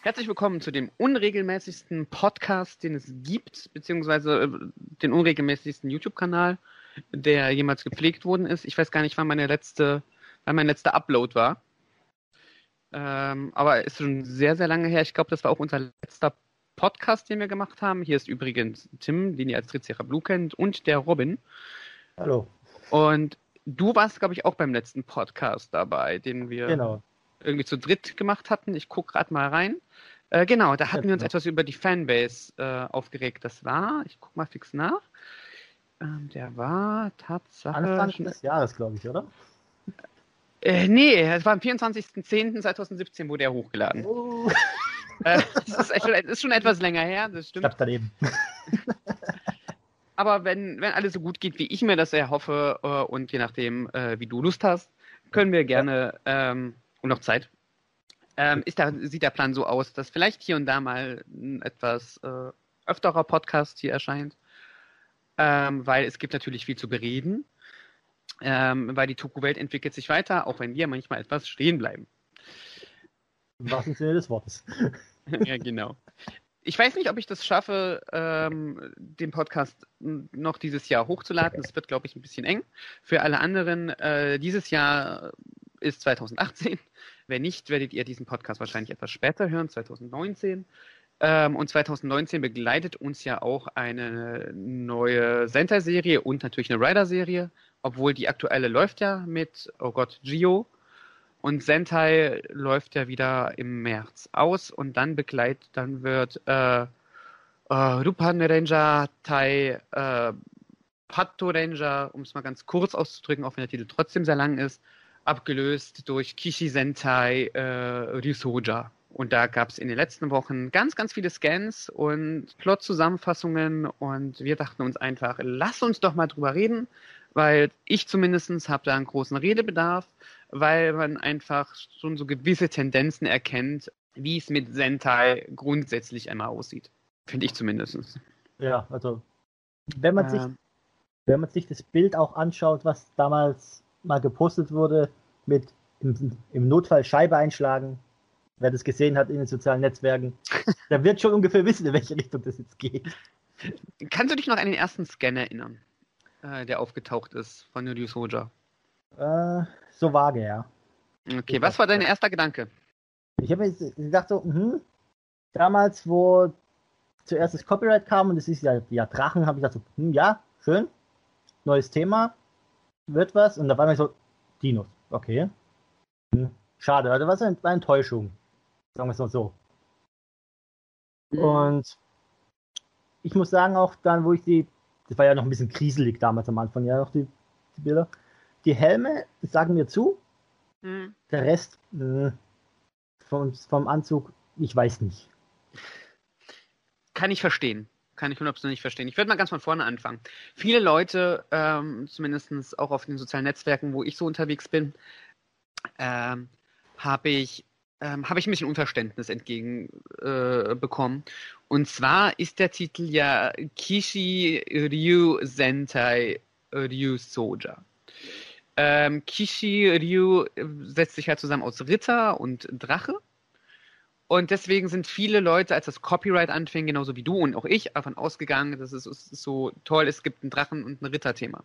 Herzlich willkommen zu dem unregelmäßigsten Podcast, den es gibt, beziehungsweise äh, den unregelmäßigsten YouTube-Kanal, der jemals gepflegt worden ist. Ich weiß gar nicht, wann meine letzte, wann mein letzter Upload war. Ähm, aber ist schon sehr, sehr lange her. Ich glaube, das war auch unser letzter Podcast, den wir gemacht haben. Hier ist übrigens Tim, den ihr als Tricera Blue kennt, und der Robin. Hallo. Und du warst, glaube ich, auch beim letzten Podcast dabei, den wir genau. irgendwie zu dritt gemacht hatten. Ich gucke gerade mal rein. Äh, genau, da hatten ja, wir uns genau. etwas über die Fanbase äh, aufgeregt. Das war, ich guck mal fix nach. Ähm, der war Tatsache. Anfang des Jahres, glaube ich, oder? Äh, nee, es war am 24.10.2017 wurde er hochgeladen. Oh. äh, das ist, schon, ist, schon, etwas länger her, das stimmt. Ich hab's daneben. Aber wenn, wenn alles so gut geht, wie ich mir das erhoffe, äh, und je nachdem, äh, wie du Lust hast, können wir gerne ähm, und noch Zeit ähm, ist da, sieht der Plan so aus, dass vielleicht hier und da mal ein etwas äh, öfterer Podcast hier erscheint, ähm, weil es gibt natürlich viel zu bereden, ähm, weil die Toku-Welt entwickelt sich weiter, auch wenn wir manchmal etwas stehen bleiben. Im wahrsten Sinne des Wortes. ja, genau. Ich weiß nicht, ob ich das schaffe, ähm, den Podcast noch dieses Jahr hochzuladen. Das wird, glaube ich, ein bisschen eng. Für alle anderen, äh, dieses Jahr ist 2018. Wenn nicht, werdet ihr diesen Podcast wahrscheinlich etwas später hören, 2019. Ähm, und 2019 begleitet uns ja auch eine neue Sentai-Serie und natürlich eine Rider-Serie, obwohl die aktuelle läuft ja mit, oh Gott, Gio. Und Sentai läuft ja wieder im März aus und dann begleitet, dann wird äh, äh, Rupan Ranger Tai äh, Pato Ranger, um es mal ganz kurz auszudrücken, auch wenn der Titel trotzdem sehr lang ist, abgelöst durch Kishi Sentai äh, Ryusoja. Und da gab es in den letzten Wochen ganz, ganz viele Scans und Plot-Zusammenfassungen und wir dachten uns einfach, lass uns doch mal drüber reden, weil ich zumindest habe da einen großen Redebedarf, weil man einfach schon so gewisse Tendenzen erkennt, wie es mit Sentai grundsätzlich einmal aussieht. Finde ich zumindest. Ja, also wenn man, ähm, sich, wenn man sich das Bild auch anschaut, was damals mal gepostet wurde mit im, im Notfall Scheibe einschlagen. Wer das gesehen hat in den sozialen Netzwerken, der wird schon ungefähr wissen, in welche Richtung das jetzt geht. Kannst du dich noch an den ersten Scan erinnern, äh, der aufgetaucht ist von New Soldier? Äh, so vage, ja. Okay, was war dein erster Gedanke? Ich habe gedacht so, hm, damals, wo zuerst das Copyright kam und es ist ja, ja Drachen, habe ich gedacht so, hm, ja, schön, neues Thema, wird was und da war mir so, Dinos, okay. Hm. Schade, also was eine Enttäuschung. Sagen wir es mal so. Und ich muss sagen, auch dann, wo ich die, das war ja noch ein bisschen kriselig damals am Anfang, ja, noch die, die Bilder. Die Helme sagen mir zu. Mhm. Der Rest hm, vom, vom Anzug, ich weiß nicht. Kann ich verstehen kann ich hundertprozentig verstehen. Ich würde mal ganz von vorne anfangen. Viele Leute, ähm, zumindest auch auf den sozialen Netzwerken, wo ich so unterwegs bin, ähm, habe ich, ähm, hab ich ein bisschen Unverständnis entgegenbekommen. Äh, Und zwar ist der Titel ja Kishi Ryu Sentai Ryu Soja. Ähm, Kishi Ryu setzt sich halt zusammen aus Ritter und Drache. Und deswegen sind viele Leute, als das Copyright anfing, genauso wie du und auch ich, davon ausgegangen, dass es so toll, es gibt einen Drachen- und ein Ritterthema.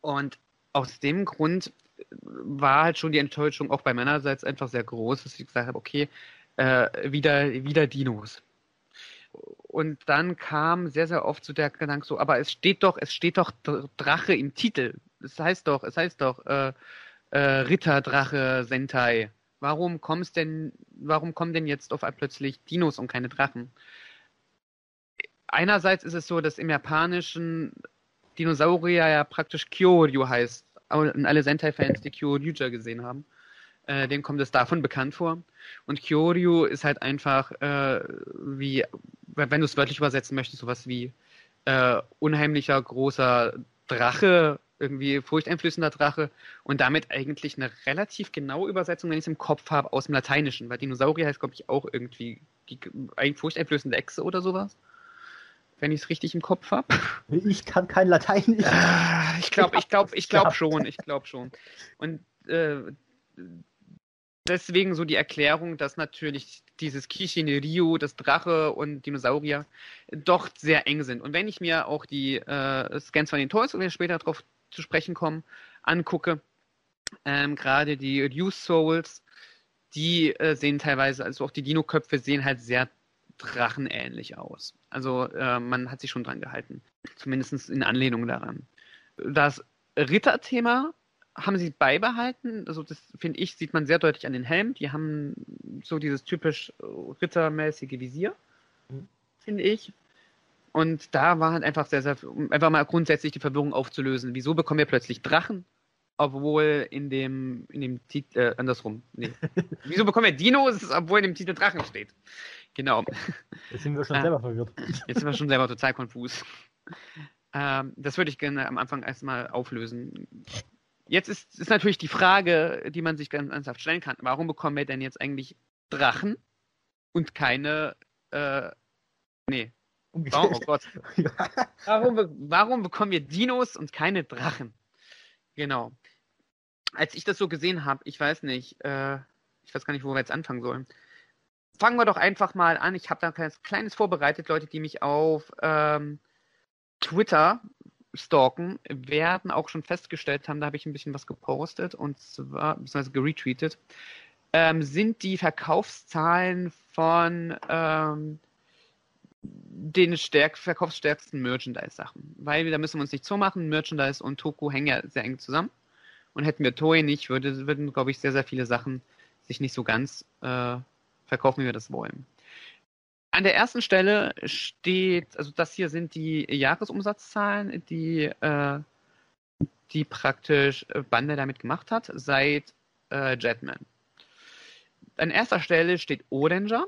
Und aus dem Grund war halt schon die Enttäuschung auch bei meinerseits einfach sehr groß, dass ich gesagt habe, okay, äh, wieder, wieder Dinos. Und dann kam sehr, sehr oft so der Gedanke so, aber es steht doch, es steht doch Drache im Titel. Es heißt doch, es heißt doch äh, äh, Ritter, Drache, Sentai. Warum kommst denn, warum kommen denn jetzt auf plötzlich Dinos und keine Drachen? Einerseits ist es so, dass im Japanischen Dinosaurier ja praktisch Kyoryu heißt. Und alle Sentai-Fans, die Kyoryuja gesehen haben, äh, denen kommt es davon bekannt vor. Und Kyoryu ist halt einfach äh, wie, wenn du es wörtlich übersetzen möchtest, sowas wie äh, unheimlicher, großer Drache, irgendwie furchteinflößender Drache und damit eigentlich eine relativ genaue Übersetzung, wenn ich es im Kopf habe, aus dem Lateinischen, weil Dinosaurier heißt, glaube ich, auch irgendwie die ein furchteinflößende Echse oder sowas. Wenn ich es richtig im Kopf habe. Ich kann kein Lateinisch. Ah, ich glaube, ich glaube, ich glaube schon, ich glaube schon. Und äh, deswegen so die Erklärung, dass natürlich dieses Kishinerio, das Drache und Dinosaurier doch sehr eng sind. Und wenn ich mir auch die äh, Scans von den Toys, oder später darauf zu sprechen kommen, angucke, ähm, gerade die Reduce Souls, die äh, sehen teilweise, also auch die Dino-Köpfe sehen halt sehr drachenähnlich aus. Also äh, man hat sich schon dran gehalten. Zumindest in Anlehnung daran. Das Ritterthema haben sie beibehalten. Also das finde ich, sieht man sehr deutlich an den Helmen. Die haben so dieses typisch rittermäßige Visier, mhm. finde ich. Und da war halt einfach sehr, sehr, um einfach mal grundsätzlich die Verwirrung aufzulösen. Wieso bekommen wir plötzlich Drachen, obwohl in dem, in dem Titel, äh, andersrum, nee. Wieso bekommen wir Dinos, obwohl in dem Titel Drachen steht? Genau. Jetzt sind wir schon ah, selber verwirrt. Jetzt sind wir schon selber total konfus. Ähm, das würde ich gerne am Anfang erstmal auflösen. Jetzt ist, ist natürlich die Frage, die man sich ganz ernsthaft stellen kann. Warum bekommen wir denn jetzt eigentlich Drachen und keine, äh, nee. Oh, oh Gott. warum, warum bekommen wir Dinos und keine Drachen? Genau. Als ich das so gesehen habe, ich weiß nicht, äh, ich weiß gar nicht, wo wir jetzt anfangen sollen. Fangen wir doch einfach mal an. Ich habe da ein kleines vorbereitet, Leute, die mich auf ähm, Twitter stalken, werden auch schon festgestellt haben, da habe ich ein bisschen was gepostet und zwar, beziehungsweise geretweetet, ähm, sind die Verkaufszahlen von ähm, den stärk verkaufsstärksten Merchandise-Sachen. Weil da müssen wir uns nicht so machen, Merchandise und Toku hängen ja sehr eng zusammen. Und hätten wir Toei nicht, würde, würden, glaube ich, sehr, sehr viele Sachen sich nicht so ganz äh, verkaufen, wie wir das wollen. An der ersten Stelle steht, also das hier sind die Jahresumsatzzahlen, die, äh, die praktisch Bande damit gemacht hat, seit äh, Jetman. An erster Stelle steht Oranger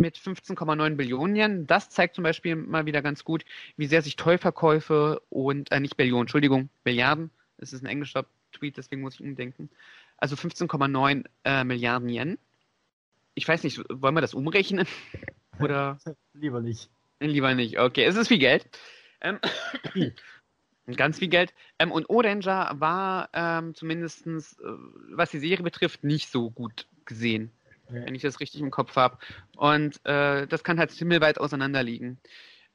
mit 15,9 Billionen Yen. Das zeigt zum Beispiel mal wieder ganz gut, wie sehr sich Tollverkäufe und, äh, nicht Billionen, Entschuldigung, Milliarden, das ist ein englischer Tweet, deswegen muss ich umdenken. Also 15,9 äh, Milliarden Yen. Ich weiß nicht, wollen wir das umrechnen? Oder? Lieber nicht. Lieber nicht, okay. Es ist viel Geld. Ähm, ganz viel Geld. Ähm, und Oranger war ähm, zumindest, äh, was die Serie betrifft, nicht so gut gesehen. Ja. Wenn ich das richtig im Kopf habe. Und äh, das kann halt himmelweit auseinander liegen.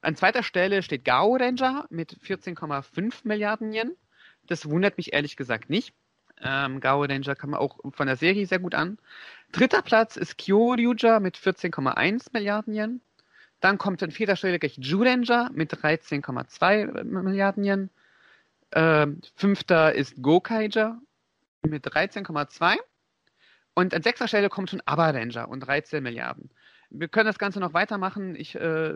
An zweiter Stelle steht Gao Ranger mit 14,5 Milliarden Yen. Das wundert mich ehrlich gesagt nicht. Ähm, Gao Ranger kam auch von der Serie sehr gut an. Dritter Platz ist Kyoryuja mit 14,1 Milliarden Yen. Dann kommt an vierter Stelle gleich Jurenja mit 13,2 Milliarden Yen. Ähm, fünfter ist Gokaija mit 13,2. Und an sechster Stelle kommt schon Abaranger und 13 Milliarden. Wir können das Ganze noch weitermachen. Ich, äh,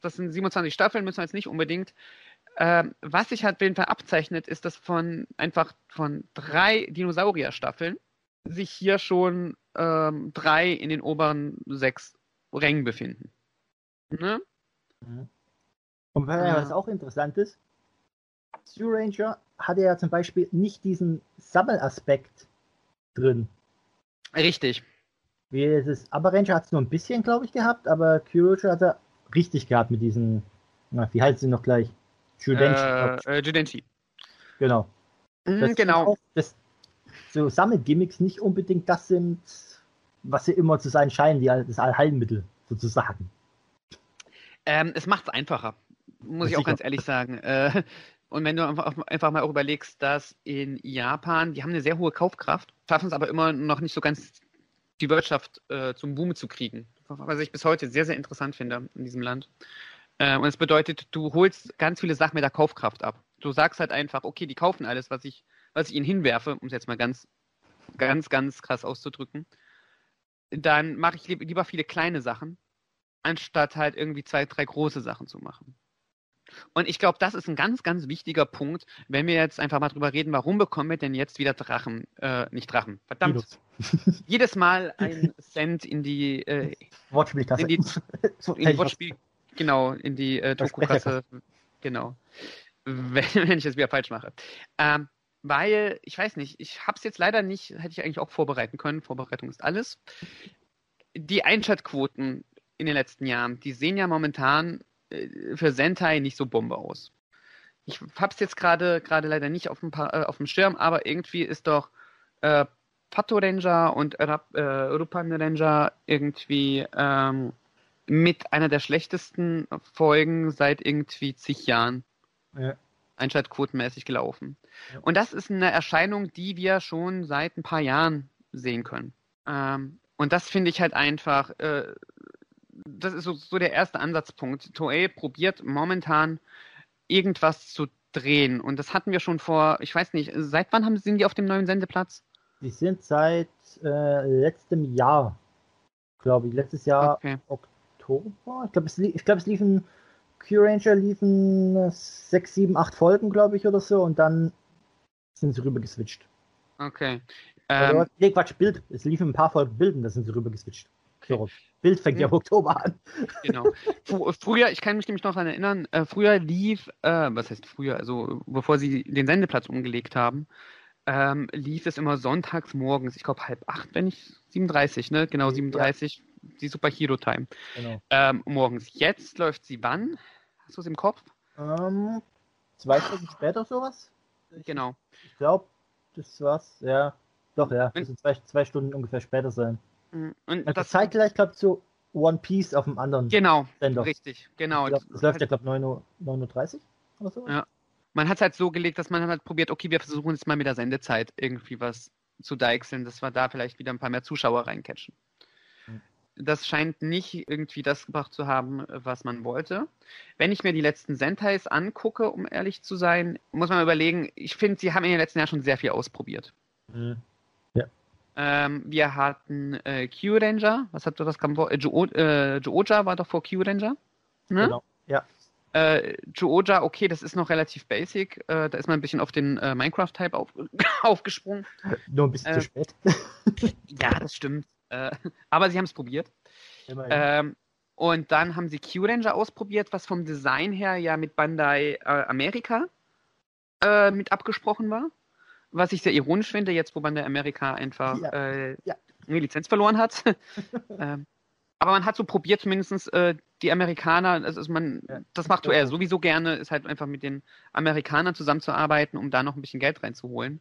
das sind 27 Staffeln, müssen wir jetzt nicht unbedingt. Ähm, was sich halt auf jeden Fall abzeichnet, ist, dass von einfach von drei Dinosaurier-Staffeln sich hier schon ähm, drei in den oberen sechs Rängen befinden. Ne? Und was auch interessant ist, Zoo Ranger hatte ja zum Beispiel nicht diesen Sammelaspekt drin. Richtig. Wie es ist, aber Ranger hat es nur ein bisschen, glaube ich, gehabt, aber Kyrojo hat er richtig gehabt mit diesen, na, wie heißt sie noch gleich? Judenchi. Äh, äh, Genau. Mhm, das genau. Das, so Sammelgimmicks nicht unbedingt das sind, was sie immer zu sein scheinen, die, das Allheilmittel sozusagen. Ähm, es macht es einfacher, muss das ich auch ganz ehrlich sagen. Äh, und wenn du einfach, einfach, mal auch überlegst, dass in Japan, die haben eine sehr hohe Kaufkraft, schaffen es aber immer noch nicht so ganz, die Wirtschaft äh, zum Boom zu kriegen. Was ich bis heute sehr, sehr interessant finde in diesem Land. Äh, und es bedeutet, du holst ganz viele Sachen mit der Kaufkraft ab. Du sagst halt einfach, okay, die kaufen alles, was ich was ich ihnen hinwerfe, um es jetzt mal ganz, ganz, ganz krass auszudrücken, dann mache ich lieber viele kleine Sachen, anstatt halt irgendwie zwei, drei große Sachen zu machen. Und ich glaube, das ist ein ganz, ganz wichtiger Punkt, wenn wir jetzt einfach mal drüber reden, warum bekommen wir denn jetzt wieder Drachen, äh, nicht Drachen, verdammt. Jedes Mal ein Cent in die, äh, Wortspielkasse. In die, in die Wortspiel, genau, in die äh, Doku-Kasse, genau. wenn, wenn ich das wieder falsch mache. Ähm, weil, ich weiß nicht, ich habe es jetzt leider nicht, hätte ich eigentlich auch vorbereiten können. Vorbereitung ist alles. Die Einschaltquoten in den letzten Jahren, die sehen ja momentan äh, für Sentai nicht so Bombe aus. Ich habe es jetzt gerade gerade leider nicht auf dem, äh, auf dem Schirm, aber irgendwie ist doch äh, Pato Ranger und äh, Rupan Ranger irgendwie ähm, mit einer der schlechtesten Folgen seit irgendwie zig Jahren. Ja. Einschaltquotenmäßig gelaufen. Ja. Und das ist eine Erscheinung, die wir schon seit ein paar Jahren sehen können. Ähm, und das finde ich halt einfach, äh, das ist so, so der erste Ansatzpunkt. Toei probiert momentan irgendwas zu drehen. Und das hatten wir schon vor, ich weiß nicht, seit wann haben, sind die auf dem neuen Sendeplatz? Die sind seit äh, letztem Jahr, glaube ich. Letztes Jahr okay. Oktober. Ich glaube, es, ich glaub, es liefen Q-Ranger liefen sechs, sieben, acht Folgen, glaube ich, oder so, und dann sind sie rüber geswitcht. Okay. Ähm, nee, Quatsch, Bild. Es liefen ein paar Folgen Bilden, da sind sie rüber geswitcht. Okay. Bild fängt ja im. Oktober an. Genau. Früher, ich kann mich nämlich noch daran erinnern, äh, früher lief, äh, was heißt früher, also bevor sie den Sendeplatz umgelegt haben, ähm, lief es immer sonntags morgens, ich glaube halb acht, wenn ich 37, ne? Genau, 37, ja. Die Superhero Time. Genau. Ähm, morgens. Jetzt läuft sie wann? Hast du es im Kopf? Ähm, zwei Stunden später sowas? Genau. Ich glaube, das war's, ja. Doch, ja. Das sind zwei, zwei Stunden ungefähr später sein. Mhm. Und also das zeitgleich, glaube ich, zu One Piece auf dem anderen Genau, Sender. richtig, genau. Glaub, das läuft ja, glaube ich, 9.30 Uhr oder so. Ja man hat es halt so gelegt, dass man halt probiert, okay, wir versuchen jetzt mal mit der Sendezeit irgendwie was zu deichseln, dass wir da vielleicht wieder ein paar mehr Zuschauer reincatchen. Das scheint nicht irgendwie das gebracht zu haben, was man wollte. Wenn ich mir die letzten Sentais angucke, um ehrlich zu sein, muss man überlegen, ich finde, sie haben in den letzten Jahren schon sehr viel ausprobiert. Mhm. Ja. Ähm, wir hatten äh, Q-Ranger, was hat das kam vor? Äh, jo äh, Jooja war doch vor Q-Ranger. Ne? Genau. Ja. Äh, Jooja, okay, das ist noch relativ basic. Äh, da ist man ein bisschen auf den äh, Minecraft-Type auf, aufgesprungen. Nur ein bisschen zu äh, spät. ja, das stimmt. Äh, aber sie haben es probiert. Ähm, und dann haben sie Q-Ranger ausprobiert, was vom Design her ja mit Bandai äh, Amerika mit abgesprochen war. Was ich sehr ironisch finde, jetzt wo Bandai Amerika einfach ja. Ja. eine Lizenz verloren hat. ähm, aber man hat so probiert, zumindest äh, die Amerikaner, also man, ja. das macht er sowieso gerne, ist halt einfach mit den Amerikanern zusammenzuarbeiten, um da noch ein bisschen Geld reinzuholen.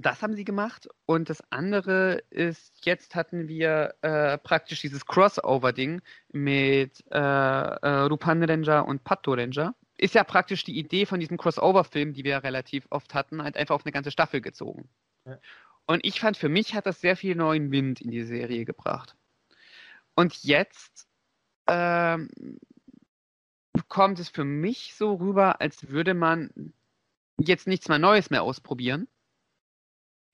Das haben sie gemacht. Und das andere ist, jetzt hatten wir äh, praktisch dieses Crossover-Ding mit äh, äh, Rupan Ranger und Pato Ranger. Ist ja praktisch die Idee von diesem Crossover-Film, die wir relativ oft hatten, halt einfach auf eine ganze Staffel gezogen. Ja. Und ich fand, für mich hat das sehr viel neuen Wind in die Serie gebracht. Und jetzt ähm, kommt es für mich so rüber, als würde man jetzt nichts mehr Neues mehr ausprobieren,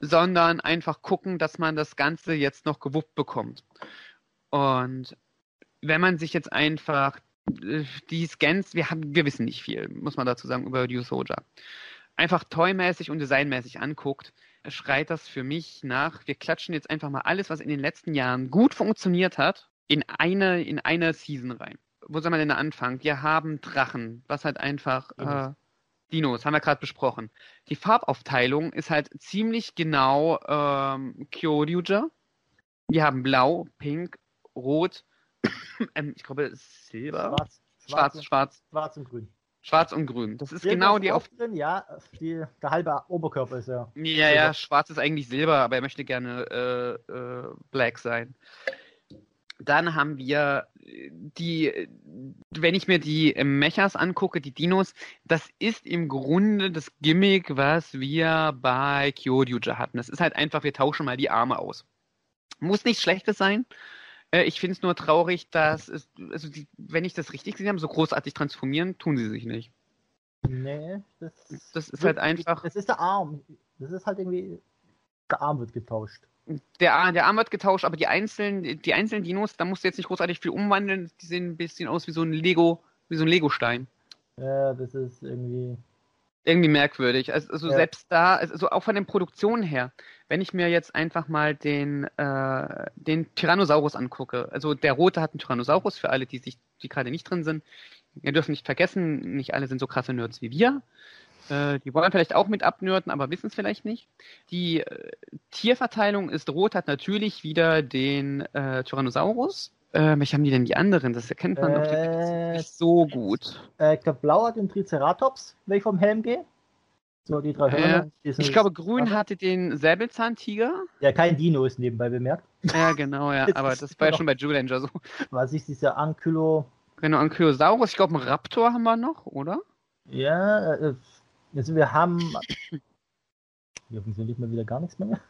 sondern einfach gucken, dass man das Ganze jetzt noch gewuppt bekommt. Und wenn man sich jetzt einfach äh, die Scans, wir haben, wir wissen nicht viel, muss man dazu sagen, über New Soldier, einfach toymäßig und designmäßig anguckt, schreit das für mich nach, wir klatschen jetzt einfach mal alles, was in den letzten Jahren gut funktioniert hat, in eine, in eine Season rein. Wo soll man denn da anfangen? Wir haben Drachen, was halt einfach äh, Dinos haben wir gerade besprochen. Die Farbaufteilung ist halt ziemlich genau ähm, Kyoryuja. Wir haben Blau, Pink, Rot, ähm, ich glaube Silber, Schwarz, Schwarz, Schwarz, Schwarz und Grün. Schwarz und Grün. Das ist Silber genau die auf. Drin, ja, die, der halbe Oberkörper ist ja. Ja, ja, Schwarz ist eigentlich Silber, aber er möchte gerne äh, äh, Black sein. Dann haben wir die, wenn ich mir die Mechas angucke, die Dinos, das ist im Grunde das Gimmick, was wir bei Kyoryuja hatten. Das ist halt einfach, wir tauschen mal die Arme aus. Muss nichts Schlechtes sein. Äh, ich finde es nur traurig, dass es, also die, wenn ich das richtig gesehen habe, so großartig transformieren, tun sie sich nicht. Nee, das, das ist halt einfach. Das ist der Arm. Das ist halt irgendwie. Der Arm wird getauscht der, der Arm wird getauscht, aber die einzelnen, die einzelnen Dinos, da musst du jetzt nicht großartig viel umwandeln. Die sehen ein bisschen aus wie so ein Lego, wie so ein Lego-Stein. Ja, das ist irgendwie. Irgendwie merkwürdig. Also, also ja. selbst da, also auch von den Produktionen her, wenn ich mir jetzt einfach mal den, äh, den Tyrannosaurus angucke, also der rote hat einen Tyrannosaurus, für alle, die sich, die gerade nicht drin sind. wir dürfen nicht vergessen, nicht alle sind so krasse Nerds wie wir. Äh, die wollen vielleicht auch mit abnörden, aber wissen es vielleicht nicht. Die äh, Tierverteilung ist rot, hat natürlich wieder den äh, Tyrannosaurus. Äh, welche haben die denn die anderen? Das erkennt man auf Äh, nicht so gut. Äh, ich glaube, blau hat den Triceratops, wenn ich vom Helm gehe. So, die drei Äh, Hörner. Ich glaube, grün hatte den Säbelzahntiger. Ja, kein Dino ist nebenbei bemerkt. Ja, genau, ja. Das Aber ist das war ja genau. schon bei Julanger so. Was ist dieser Ankylo? Genau, Ankylosaurus. Ich glaube, einen Raptor haben wir noch, oder? Ja, äh, also wir haben. Hier funktioniert mal wieder gar nichts mehr.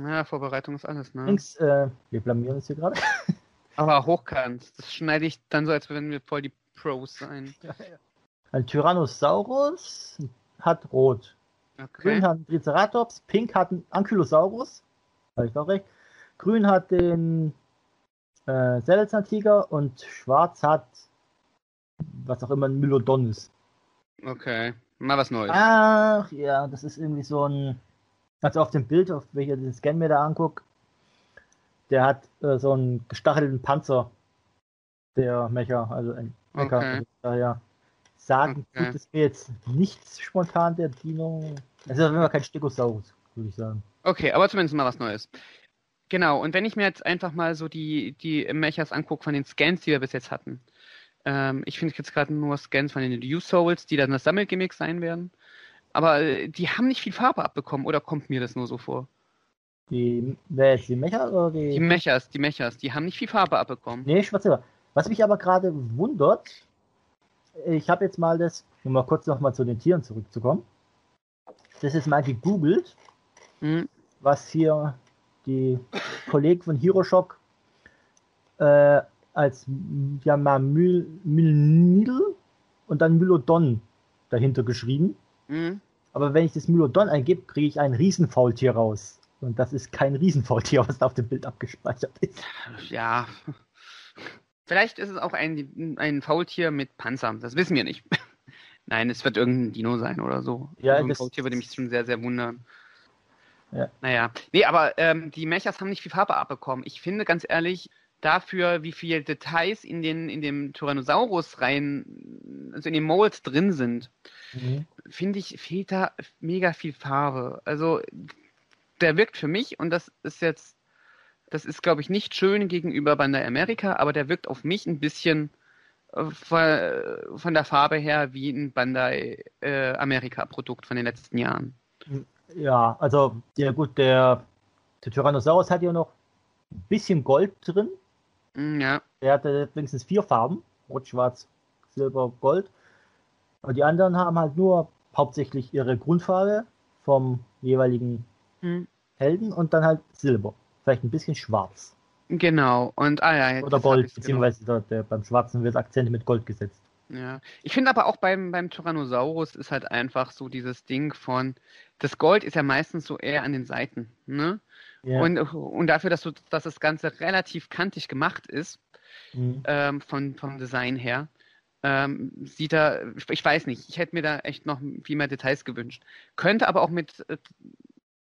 Ja, Vorbereitung ist alles, ne? Links, äh, wir blamieren uns hier gerade. Aber hochkant. Das schneide ich dann so, als würden wir voll die Pros sein. Ein Tyrannosaurus hat rot. Okay. Grün hat einen Triceratops, pink hat einen Ankylosaurus. Habe ich auch recht. Grün hat den äh, Säbelzahntiger und schwarz hat was auch immer ein Mylodon ist. Okay. Mal was Neues. Ach ja, das ist irgendwie so ein. Also auf dem Bild, auf welcher den Scan mir da anguckt, der hat äh, so einen gestachelten Panzer. Der Mecha, also ein Mecha. Okay. Daher sagen Okay. tut es mir jetzt nichts spontan der Dino. Es ist auf jeden Fall kein Stegosaurus, würde ich sagen. Okay, aber zumindest mal was Neues. Genau, und wenn ich mir jetzt einfach mal so die, die Mechas angucke von den Scans, die wir bis jetzt hatten. Ähm, ich finde jetzt gerade nur Scans von den U-Souls, die dann das Sammelgimmick sein werden. Aber äh, die haben nicht viel Farbe abbekommen, oder kommt mir das nur so vor? Die, wer jetzt die Mecha oder die? Die Mechas, die Mechas, die haben nicht viel Farbe abbekommen. Nee, schwarz-silber. Was mich aber gerade wundert, ich habe jetzt mal das, um mal kurz nochmal zu den Tieren zurückzukommen. Das ist mal gegoogelt, Hm, was hier die Kollegen von Hiroshock äh, als ja mal Myl, Mylnidl und dann Mylodon dahinter geschrieben. hm. Aber wenn ich das Mylodon eingebe, kriege ich ein Riesenfaultier raus. Und das ist kein Riesenfaultier, was da auf dem Bild abgespeichert ist. Ja. Vielleicht ist es auch ein, ein Faultier mit Panzer. Das wissen wir nicht. Nein, es wird irgendein Dino sein oder so. Ja, so ein das- Faultier würde mich schon sehr, sehr wundern. Ja. Naja. Nee, aber ähm, die Mechas haben nicht viel Farbe abbekommen. Ich finde ganz ehrlich, dafür, wie viele Details in, den, in dem Tyrannosaurus rein, also in den Molds drin sind, finde ich, fehlt da mega viel Farbe. Also, der wirkt für mich, und das ist jetzt, das ist, glaube ich, nicht schön gegenüber Bandai America, aber der wirkt auf mich ein bisschen äh, von, von der Farbe her wie ein Bandai äh, America Produkt von den letzten Jahren. Ja, also, ja gut, der, der Tyrannosaurus hat ja noch ein bisschen Gold drin. Mm, Ja, Der hatte wenigstens vier Farben: Rot, Schwarz, Silber, Gold. Und die anderen haben halt nur hauptsächlich ihre Grundfarbe vom jeweiligen Hm, Helden und dann halt Silber. Vielleicht ein bisschen schwarz. genau. Und, ah ja, Oder Gold, ich's, genau. beziehungsweise der, der, beim Schwarzen wird Akzente mit Gold gesetzt. Ja. Ich finde aber auch beim, beim Tyrannosaurus ist halt einfach so dieses Ding von, das Gold ist ja meistens so eher an den Seiten, ne? Ja. Und, und dafür, dass, du, dass das Ganze relativ kantig gemacht ist, Mhm. ähm, von, vom Design her, ähm, sieht er, ich weiß nicht, ich hätte mir da echt noch viel mehr Details gewünscht. Könnte aber auch mit, äh,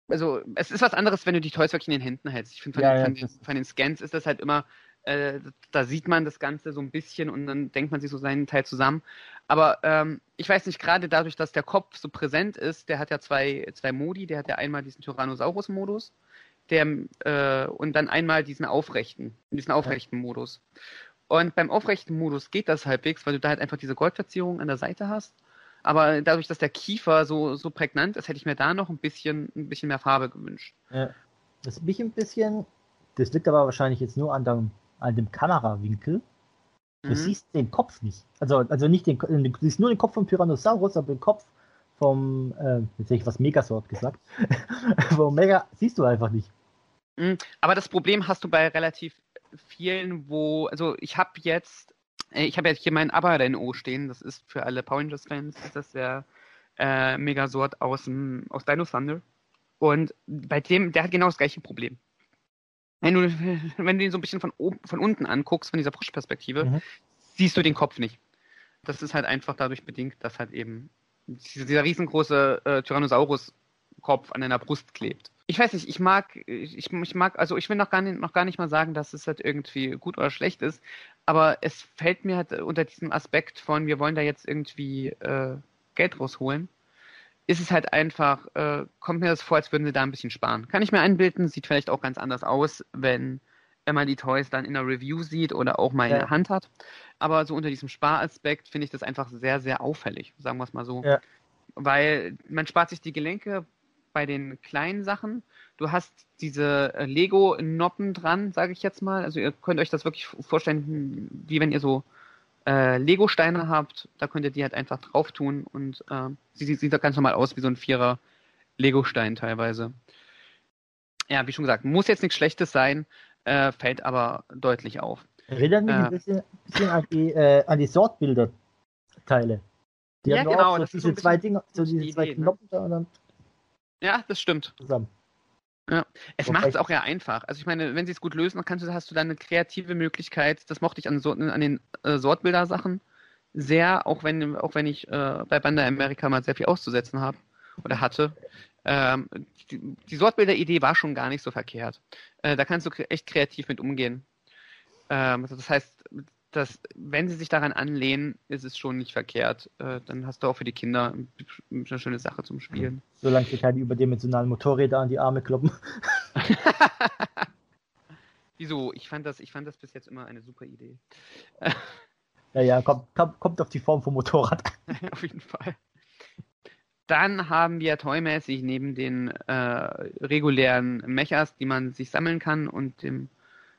also es ist was anderes, wenn du die Toys wirklich in den Händen hältst. Ich finde, von, Ja, ja, von, von den Scans ist das halt immer, äh, da sieht man das Ganze so ein bisschen und dann denkt man sich so seinen Teil zusammen. Aber ähm, ich weiß nicht, gerade dadurch, dass der Kopf so präsent ist, der hat ja zwei, zwei Modi, der hat ja einmal diesen Tyrannosaurus-Modus, der äh, und dann einmal diesen aufrechten, diesen aufrechten Modus. Und beim aufrechten Modus geht das halbwegs, weil du da halt einfach diese Goldverzierung an der Seite hast. Aber dadurch, dass der Kiefer so, so prägnant ist, hätte ich mir da noch ein bisschen, ein bisschen mehr Farbe gewünscht. Ja. Das mich ein bisschen, das liegt aber wahrscheinlich jetzt nur an dem, an dem Kamerawinkel. Du Mhm. siehst den Kopf nicht. Also, also nicht den, du siehst nur den Kopf vom Tyrannosaurus, aber den Kopf vom, äh, jetzt hätte ich was Megasort gesagt. vom Mega siehst du einfach nicht. Mhm. Aber das Problem hast du bei relativ vielen, wo, also ich habe jetzt, äh, ich habe jetzt hier meinen Abba-NO stehen, das ist für alle Power Rangers-Fans, ist das der äh, Megasort aus, aus Dino Thunder. Und bei dem, der hat genau das gleiche Problem. Wenn du, wenn du ihn so ein bisschen von oben, von unten anguckst, von dieser Push-Perspektive, Mhm. siehst du den Kopf nicht. Das ist halt einfach dadurch bedingt, dass halt eben dieser riesengroße äh, Kopf an deiner Brust klebt. Ich weiß nicht, ich mag, ich, ich mag, also ich will noch gar, nicht, noch gar nicht mal sagen, dass es halt irgendwie gut oder schlecht ist, aber es fällt mir halt unter diesem Aspekt von, wir wollen da jetzt irgendwie äh, Geld rausholen, ist es halt einfach, äh, kommt mir das vor, als würden sie da ein bisschen sparen. Kann ich mir einbilden, sieht vielleicht auch ganz anders aus, wenn, wenn man die Toys dann in der Review sieht oder auch mal ja. in der Hand hat. Aber so unter diesem Sparaspekt finde ich das einfach sehr, sehr auffällig, sagen wir es mal so. Ja. Weil man spart sich die Gelenke bei den kleinen Sachen. Du hast diese äh, Lego-Noppen dran, sage ich jetzt mal. Also ihr könnt euch das wirklich vorstellen, wie wenn ihr so äh, Lego-Steine habt, da könnt ihr die halt einfach drauf tun und äh, sie sieht, sieht ganz normal aus wie so ein Vierer Lego-Stein teilweise. Ja, wie schon gesagt, muss jetzt nichts Schlechtes sein, äh, fällt aber deutlich auf. Erinnert mich ein äh. bisschen, bisschen an die, äh, an die Sortbilder-Teile. Die ja, genau. So das diese so zwei Dinge, so diese die zwei Idee, ne? da und dann. Ja, das stimmt. Zusammen. Ja, es macht es auch ja einfach. Also ich meine, wenn sie es gut lösen, dann kannst du, hast du dann eine kreative Möglichkeit. Das mochte ich an, so, an den äh, Sortbilder-Sachen sehr, auch wenn, auch wenn ich äh, bei Banda Amerika mal sehr viel auszusetzen habe oder hatte. Ähm, die, die Sortbilder-Idee war schon gar nicht so verkehrt. Äh, da kannst du echt kreativ mit umgehen. Ähm, also das heißt, dass, wenn sie sich daran anlehnen, ist es schon nicht verkehrt. Äh, dann hast du auch für die Kinder eine schöne Sache zum Spielen. Solange sie keine überdimensionalen Motorräder an die Arme kloppen. Wieso? Ich fand, das, ich fand das bis jetzt immer eine super Idee. Naja, kommt, kommt, kommt auf die Form vom Motorrad. auf jeden Fall. Dann haben wir toymäßig neben den äh, regulären Mechas, die man sich sammeln kann und dem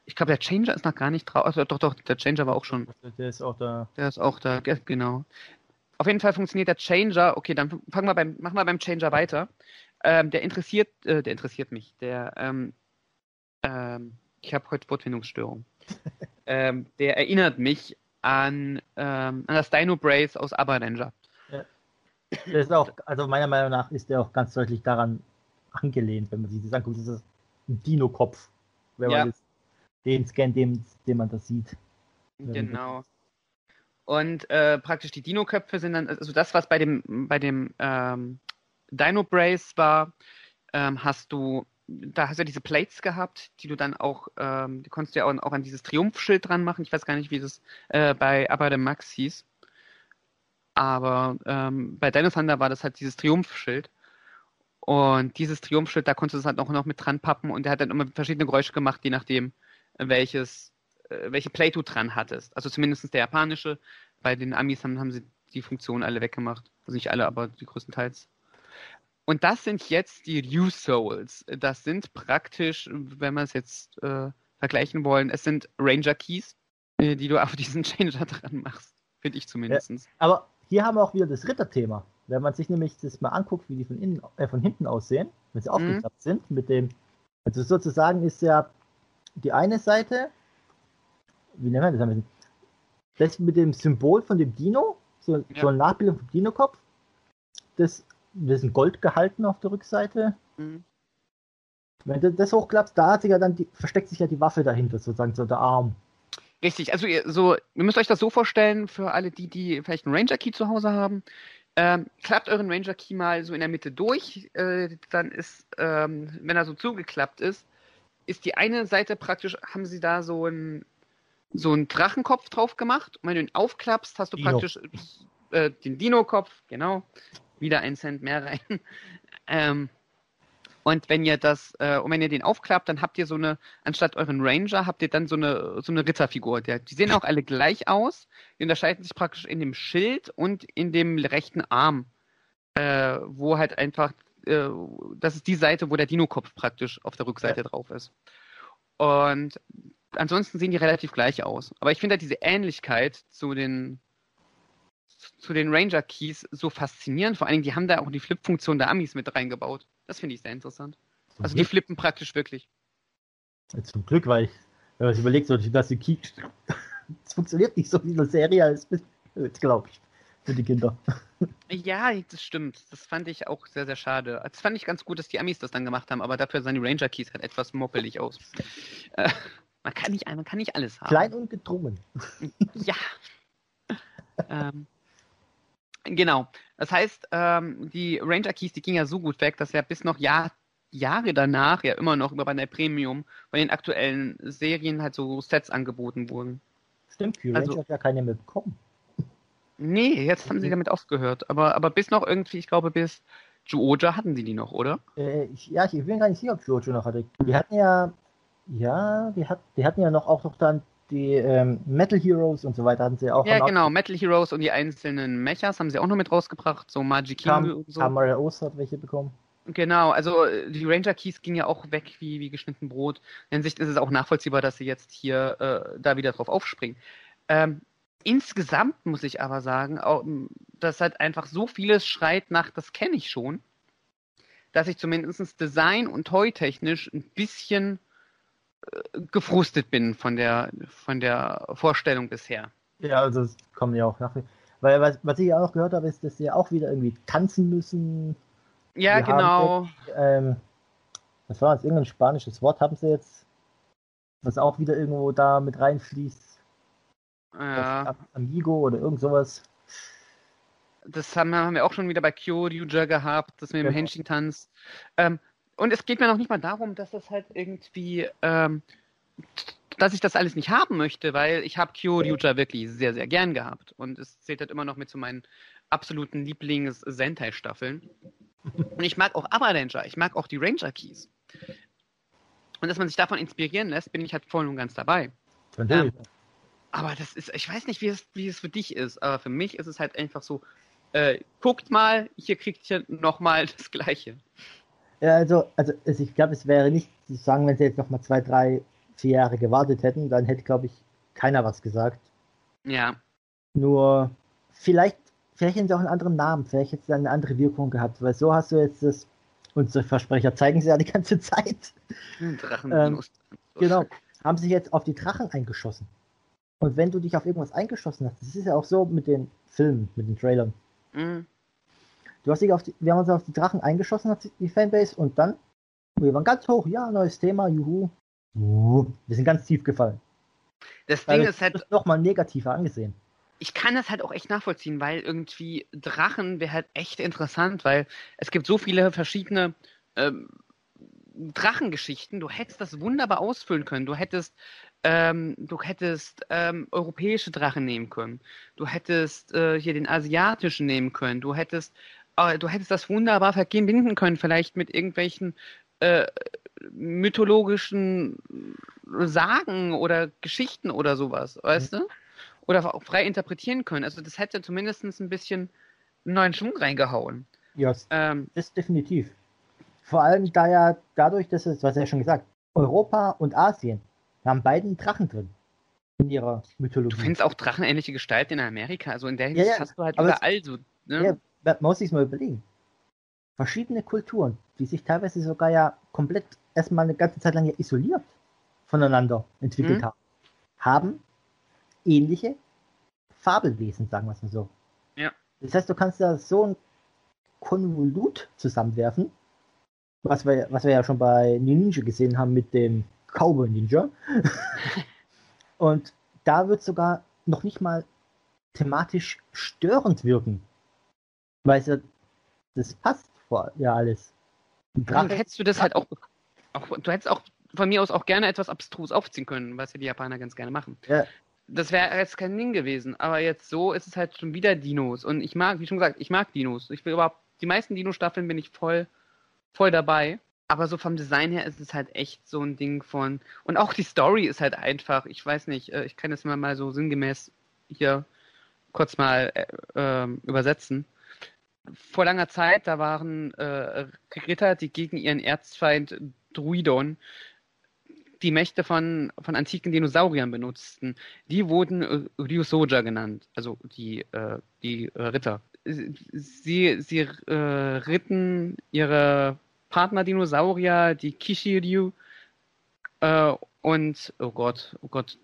ich glaube, der Changer ist noch gar nicht drauf. Also, doch, doch, der Changer war auch schon. Der ist auch da. Der ist auch da, genau. Auf jeden Fall funktioniert der Changer. Okay, dann fangen wir beim, machen wir beim Changer weiter. Ähm, der interessiert, äh, der interessiert mich. Der, ähm, ähm, ich habe heute Wortfindungsstörung. ähm, der erinnert mich an, ähm, an das Dino Brace aus Abadanger. Ja. Der ist auch, also meiner Meinung nach ist der auch ganz deutlich daran angelehnt, wenn man sich das anguckt. Das ist ein Dino-Kopf, wenn ja. man das den Scan, den, den man das sieht. Genau. Und äh, praktisch die Dino-Köpfe sind dann, also das, was bei dem, bei dem ähm, Dino Brace war, ähm, hast du, da hast du ja diese Plates gehabt, die du dann auch, ähm, die konntest du ja auch, auch, an dieses Triumphschild dran machen. Ich weiß gar nicht, wie das äh, bei Aber the Max hieß. Aber ähm, bei Dino Thunder war das halt dieses Triumphschild. Und dieses Triumphschild, da konntest du es halt noch, noch mit dran pappen und der hat dann immer verschiedene Geräusche gemacht, je nachdem, welches, äh, welche Play du dran hattest. Also zumindest der japanische. Bei den Amis haben, haben sie die Funktionen alle weggemacht. Also nicht alle, aber die größtenteils. Und das sind jetzt die Ryu Souls. Das sind praktisch, wenn wir es jetzt äh, vergleichen wollen, es sind Ranger Keys, äh, die du auf diesen Changer dran machst. Finde ich zumindest. Ja, aber hier haben wir auch wieder das Ritterthema. Wenn man sich nämlich das mal anguckt, wie die von, innen, äh, von hinten aussehen, wenn sie mhm. aufgeklappt sind, mit dem, also sozusagen ist ja die eine Seite, wie nennen wir das am besten? Das mit dem Symbol von dem Dino, so, ja. so eine Nachbildung vom Dino-Kopf. Das, das ist ein Gold gehalten auf der Rückseite. Mhm. Wenn du das hochklappst, da hat sich ja dann die, versteckt sich ja die Waffe dahinter, sozusagen, so der Arm. Richtig, also ihr, so, ihr müsst euch das so vorstellen, für alle die, die vielleicht einen Ranger Key zu Hause haben. Ähm, klappt euren Ranger Key mal so in der Mitte durch, äh, dann ist, ähm, wenn er so zugeklappt ist, ist die eine Seite praktisch, haben sie da so ein so einen Drachenkopf drauf gemacht. Und wenn du ihn aufklappst, hast du Dino. praktisch äh, den Dino-Kopf, genau, wieder einen Cent mehr rein. ähm, und wenn ihr das, äh, und wenn ihr den aufklappt, dann habt ihr so eine, anstatt euren Ranger, habt ihr dann so eine, so eine Ritterfigur. Der, die sehen auch alle gleich aus. Die unterscheiden sich praktisch in dem Schild und in dem rechten Arm, äh, wo halt einfach äh, das ist die Seite, wo der Dino-Kopf praktisch auf der Rückseite ja. drauf ist. Und ansonsten sehen die relativ gleich aus. Aber ich finde halt diese Ähnlichkeit zu den zu den Ranger Keys so faszinierend. Vor allen Dingen, die haben da auch die Flip-Funktion der Amis mit reingebaut. Das finde ich sehr interessant. Zum also Glück. die flippen praktisch wirklich. Zum Glück, weil ich, wenn man sich überlegt, dass die Key, es funktioniert nicht so wie eine Serie als glaube ich für die Kinder. Ja, das stimmt. Das fand ich auch sehr, sehr schade. Das fand ich ganz gut, dass die Amis das dann gemacht haben, aber dafür sahen die Ranger Keys halt etwas moppelig aus. Äh, man, kann nicht, man kann nicht alles haben. Klein und gedrungen. Ja. ähm, Genau. Das heißt, ähm, die Ranger Keys, die ging ja so gut weg, dass ja bis noch Jahr, Jahre danach ja immer noch über Bandai Premium bei den aktuellen Serien halt so Sets angeboten wurden. Stimmt, Q-Ranger Also- hat ja keine mehr bekommen. Nee, jetzt haben sie damit aufgehört. Aber, aber bis noch irgendwie, ich glaube, bis Juoja hatten sie die noch, oder? Äh, ich, ja, ich bin gar nicht sicher, ob Jojo noch hatte. Wir hatten ja, ja, wir, hat, wir hatten ja noch auch noch dann die ähm, Metal Heroes und so weiter hatten sie auch. Ja, genau. Metal Heroes und die einzelnen Mechas haben sie auch noch mit rausgebracht. So Magic Kam, und so. Kamara Ost hat welche bekommen. Genau, also äh, die Ranger Keys ging ja auch weg wie, wie geschnitten Brot. In Hinsicht ist es auch nachvollziehbar, dass sie jetzt hier äh, da wieder drauf aufspringen. Ähm, insgesamt muss ich aber sagen, dass halt einfach so vieles schreit nach, das kenne ich schon, dass ich zumindest design- und toy-technisch ein bisschen äh, gefrustet bin von der, von der Vorstellung bisher. Ja, also es kommen ja auch nach. Weil was, was ich ja auch gehört habe, ist, dass sie auch wieder irgendwie tanzen müssen. Ja, haben genau. Ähm, was war das? Irgendein spanisches Wort haben sie jetzt, was auch wieder irgendwo da mit reinfließt. Ja. Am- Amigo oder irgend sowas. Das haben, haben wir auch schon wieder bei Kyoryuja gehabt, das mit dem Genau. Henshin-Tanz. Ähm, und es geht mir noch nicht mal darum, dass das halt irgendwie, ähm, dass ich das alles nicht haben möchte, weil ich habe Kyoryuja wirklich sehr, sehr gern gehabt. Und es zählt halt immer noch mit zu meinen absoluten Lieblings-Sentai-Staffeln. Und ich mag auch Avalancher, ich mag auch die Ranger Keys. Und dass man sich davon inspirieren lässt, bin ich halt voll und ganz dabei. Natürlich. Aber das ist, ich weiß nicht, wie es, wie es für dich ist, aber für mich ist es halt einfach so, äh, guckt mal, hier kriegt ihr nochmal das Gleiche. Ja, also, also ich glaube, es wäre nicht zu sagen, wenn sie jetzt noch mal zwei, drei, vier Jahre gewartet hätten, dann hätte, glaube ich, keiner was gesagt. Ja, Nur vielleicht, vielleicht hätten sie auch einen anderen Namen, vielleicht hätte es eine andere Wirkung gehabt, weil so hast du jetzt das, unsere Versprecher zeigen sie ja die ganze Zeit. Drachen. Ähm, Genau, haben sich jetzt auf die Drachen eingeschossen. Und wenn du dich auf irgendwas eingeschossen hast, das ist ja auch so mit den Filmen, mit den Trailern. Mhm. Du hast dich auf die, wir haben uns auf die Drachen eingeschossen, hat die Fanbase, und dann, wir waren ganz hoch, ja, neues Thema, juhu. Uh, Wir sind ganz tief gefallen. Das Weil Ding das ist halt, nochmal negativer angesehen. ich kann das halt auch echt nachvollziehen, weil irgendwie Drachen wäre halt echt interessant, weil es gibt so viele verschiedene ähm, Drachengeschichten. Du hättest das wunderbar ausfüllen können. Du hättest, ähm, du hättest ähm, europäische Drachen nehmen können. Du hättest äh, hier den asiatischen nehmen können. Du hättest, äh, du hättest das wunderbar verbinden können, vielleicht mit irgendwelchen äh, mythologischen Sagen oder Geschichten oder sowas, weißt du? Oder auch frei interpretieren können. Also das hätte zumindest ein bisschen einen neuen Schwung reingehauen. Ja, Ähm, das definitiv. Vor allem da ja dadurch, dass es, was ja schon gesagt, Europa und Asien haben beiden Drachen drin in ihrer Mythologie. du findest auch drachenähnliche Gestalten in Amerika. Also in der Ja, Hinsicht ja, hast du halt überall so. Ne? Ja, man muss sich mal überlegen. Verschiedene Kulturen, die sich teilweise sogar ja komplett erstmal eine ganze Zeit lang ja isoliert voneinander entwickelt Mhm. haben, haben ähnliche Fabelwesen, sagen wir es mal so. Ja. Das heißt, du kannst da so ein Konvolut zusammenwerfen, was wir, was wir ja schon bei Ninja gesehen haben mit dem Cowboy Ninja. Und da wird sogar noch nicht mal thematisch störend wirken. Weil es ja, das passt vor, ja alles. Drache, hättest du das halt auch, auch. Du hättest auch von mir aus auch gerne etwas abstrus aufziehen können, was ja die Japaner ganz gerne machen. Ja. Das wäre jetzt kein Ding gewesen. Aber jetzt so ist es halt schon wieder Dinos. Und ich mag, wie schon gesagt, ich mag Dinos. Ich will überhaupt, die meisten Dino-Staffeln bin ich voll, voll dabei. Aber so vom Design her ist es halt echt so ein Ding von. Und auch die Story ist halt einfach. Ich weiß nicht, äh, ich kann das mal, so sinngemäß hier kurz mal äh, ähm, übersetzen. Vor langer Zeit, da waren äh, Ritter, die gegen ihren Erzfeind Druidon die Mächte von, von antiken Dinosauriern benutzten. Die wurden Ryusoja genannt, also die, äh, die äh, Ritter. Sie, sie äh, ritten ihre Partner-Dinosaurier, die Kishiryu, äh, und, oh Gott, oh Gott,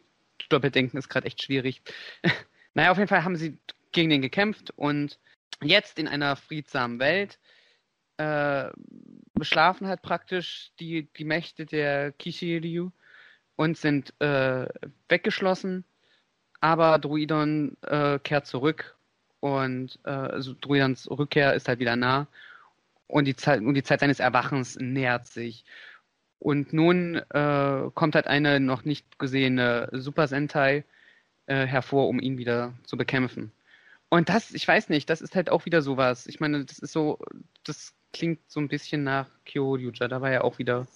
Doppeldenken ist gerade echt schwierig. naja, auf jeden Fall haben sie gegen den gekämpft und jetzt in einer friedsamen Welt äh, beschlafen halt praktisch die, die Mächte der Kishiryu und sind äh, weggeschlossen, aber Druidon äh, kehrt zurück und äh, also Druidans Rückkehr ist halt wieder nah und die Zeit, und die Zeit seines Erwachens nähert sich. Und nun äh, kommt halt eine noch nicht gesehene Super Sentai äh, hervor, um ihn wieder zu bekämpfen. Und das, ich weiß nicht, das ist halt auch wieder sowas. Ich meine, das ist so, das klingt so ein bisschen nach Kyoryuja, da war ja auch wieder.